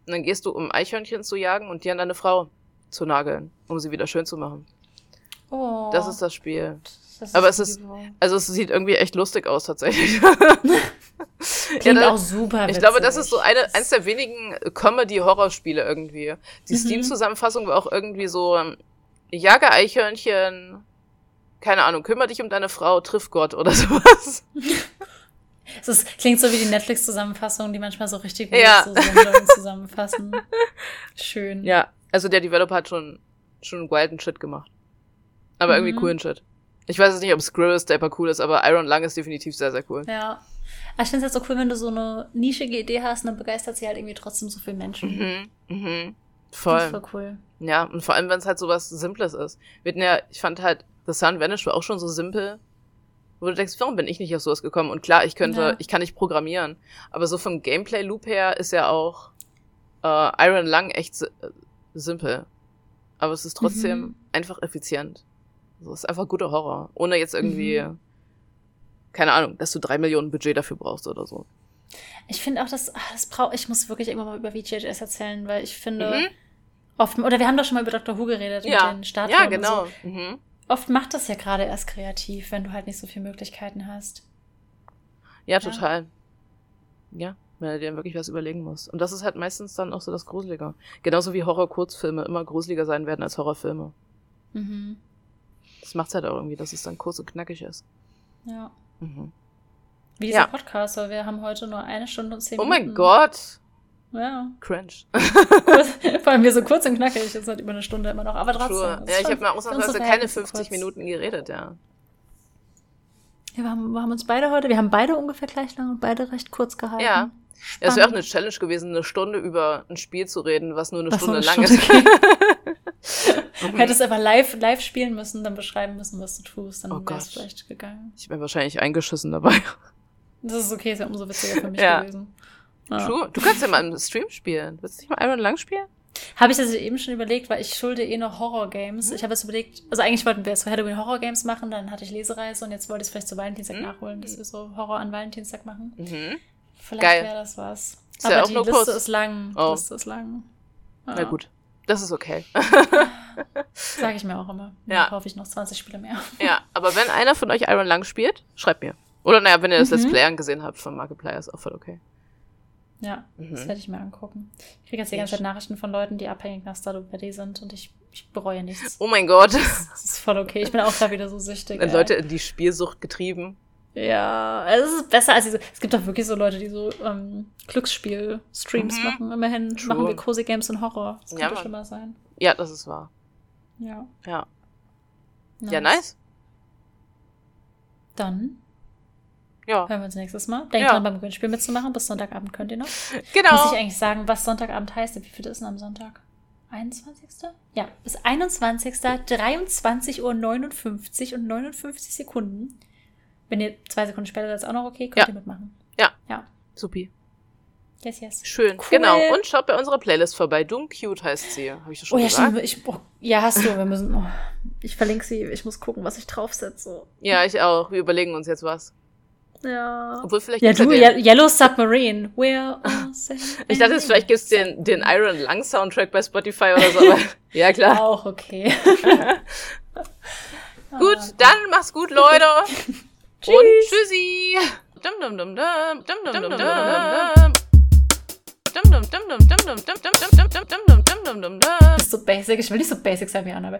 Und dann gehst du, um Eichhörnchen zu jagen und die an deine Frau zu nageln, um sie wieder schön zu machen. Oh. Das ist das Spiel. Das Aber es ist, also es sieht irgendwie echt lustig aus tatsächlich. Klingt ja, auch super. Witzig. Ich glaube, das ist so eine, eins der wenigen Comedy-Horrorspiele irgendwie. Die mhm. Steam-Zusammenfassung war auch irgendwie so, ähm, jage Eichhörnchen, keine Ahnung, kümmere dich um deine Frau, triff Gott oder sowas. Es ist, klingt so wie die Netflix-Zusammenfassung, die manchmal so richtig gut ja. so zusammenfassen. Schön. Ja, also der Developer hat schon, schon wilden Shit gemacht. Aber mhm. irgendwie coolen Shit. Ich weiß jetzt nicht, ob Squirrel Stepper cool ist, aber Iron Lung ist definitiv sehr, sehr cool. Ja. Aber ich finde es halt so cool, wenn du so eine nischige Idee hast und dann begeistert sie halt irgendwie trotzdem so viele Menschen. Mhm. Mhm. Voll. Das ist voll cool. Ja, und vor allem, wenn es halt so was Simples ist. Wir hatten ja, ich fand halt, The Sun Vanish war auch schon so simpel, wo du denkst, warum bin ich nicht auf sowas gekommen? Und klar, ich könnte, ja. ich kann nicht programmieren, aber so vom Gameplay-Loop her ist ja auch äh, Iron Lung echt äh, simpel. Aber es ist trotzdem mhm. einfach effizient. So, es ist einfach guter Horror. Ohne jetzt irgendwie, mhm. keine Ahnung, dass du drei Millionen Budget dafür brauchst oder so. Ich finde auch, dass, ach, das braucht, ich muss wirklich irgendwann mal über VGHS erzählen, weil ich finde, mhm. oft, oder wir haben doch schon mal über Dr. Who geredet, ja. mit den Startformen Ja, genau. So. Mhm. Oft macht das ja gerade erst kreativ, wenn du halt nicht so viele Möglichkeiten hast. Ja, ja. total. Ja, wenn du dir wirklich was überlegen musst. Und das ist halt meistens dann auch so das Gruselige. Genauso wie Horror-Kurzfilme immer gruseliger sein werden als Horrorfilme. Mhm. Das macht's halt auch irgendwie, dass es dann kurz und knackig ist. Ja. Mhm. Wie dieser ja. Podcast, weil wir haben heute nur eine Stunde und zehn oh Minuten. Oh mein Gott! Ja. Cringe. Vor allem wir so kurz und knackig, jetzt halt über eine Stunde immer noch. Aber trotzdem. Sure. Ja, ich habe mal ausnahmsweise keine 50 Minuten geredet, ja. Ja, wir haben, wir haben uns beide heute, wir haben beide ungefähr gleich lang und beide recht kurz gehalten. Ja. Spannend. Ja, es wäre auch eine Challenge gewesen, eine Stunde über ein Spiel zu reden, was nur eine was Stunde lang ist. mhm. Hättest aber live, live spielen müssen, dann beschreiben müssen, was du tust, dann oh wäre es vielleicht gegangen. Ich wäre wahrscheinlich eingeschissen dabei. Das ist okay, ist ja umso witziger für mich ja. gewesen. Ja. True. Du kannst ja mal im Stream spielen. Willst du nicht mal Iron Lang spielen? Habe ich das eben schon überlegt, weil ich schulde eh noch Horror-Games. Mhm. Ich habe jetzt überlegt, also eigentlich wollten wir jetzt so Halloween Horror-Games machen, dann hatte ich Lesereise und jetzt wollte ich es vielleicht zu Valentinstag mhm. nachholen, dass wir so Horror an Valentinstag machen. Mhm. Vielleicht wäre das was. Ist Aber ja die Liste ist lang. Die oh. Liste ist lang. Ja. Na gut. Das ist okay. Sage ich mir auch immer. Dann ja. kaufe ich noch 20 Spiele mehr. Ja, aber wenn einer von euch Iron Lang spielt, schreibt mir. Oder naja, wenn ihr das mhm. Let's Play angesehen habt von Markiplier, ist auch voll okay. Ja, mhm. das werde ich mir angucken. Ich kriege jetzt die ganze Zeit Nachrichten von Leuten, die abhängig nach Stardew Valley sind und ich, ich bereue nichts. Oh mein Gott. Das ist voll okay. Ich bin auch da wieder so süchtig. Dann Leute in die Spielsucht getrieben. Ja, es ist besser als diese. Es gibt doch wirklich so Leute, die so ähm, Glücksspiel-Streams mhm. machen. Immerhin True. machen wir Cozy Games und Horror. Das könnte ja, schlimmer sein. Ja, das ist wahr. Ja. Ja. Nice. Ja, nice. Dann ja. Hören wir uns nächstes Mal. Denkt ja. dran, beim Gewinnspiel mitzumachen. Bis Sonntagabend könnt ihr noch. Genau. Muss ich eigentlich sagen, was Sonntagabend heißt? Wie viel ist denn am Sonntag? 21. Ja, bis 21. 23.59 Uhr und 59 Sekunden. Wenn ihr zwei Sekunden später das ist auch noch okay, könnt ja. ihr mitmachen. Ja. Ja. Supi. Yes, yes. Schön, cool. genau. Und schaut bei unserer Playlist vorbei. Doom Cute heißt sie. Habe ich das schon oh, ja, gesagt? Stimmt. Ich, oh, ja, hast du. Wir müssen. Oh, ich verlinke sie. Ich muss gucken, was ich draufsetze. Ja, ich auch. Wir überlegen uns jetzt was. Ja. Obwohl vielleicht ja, du, ja Yellow Submarine, We're are Ich dachte, vielleicht gibt es den, den Iron Lung Soundtrack bei Spotify oder so, ja klar. Auch okay. gut, dann mach's gut, Leute. Tschüss. Und tschüssi. Dum dum dum dum dum dum dum dum. Ist so basic, ich will nicht so basic sein wie andere.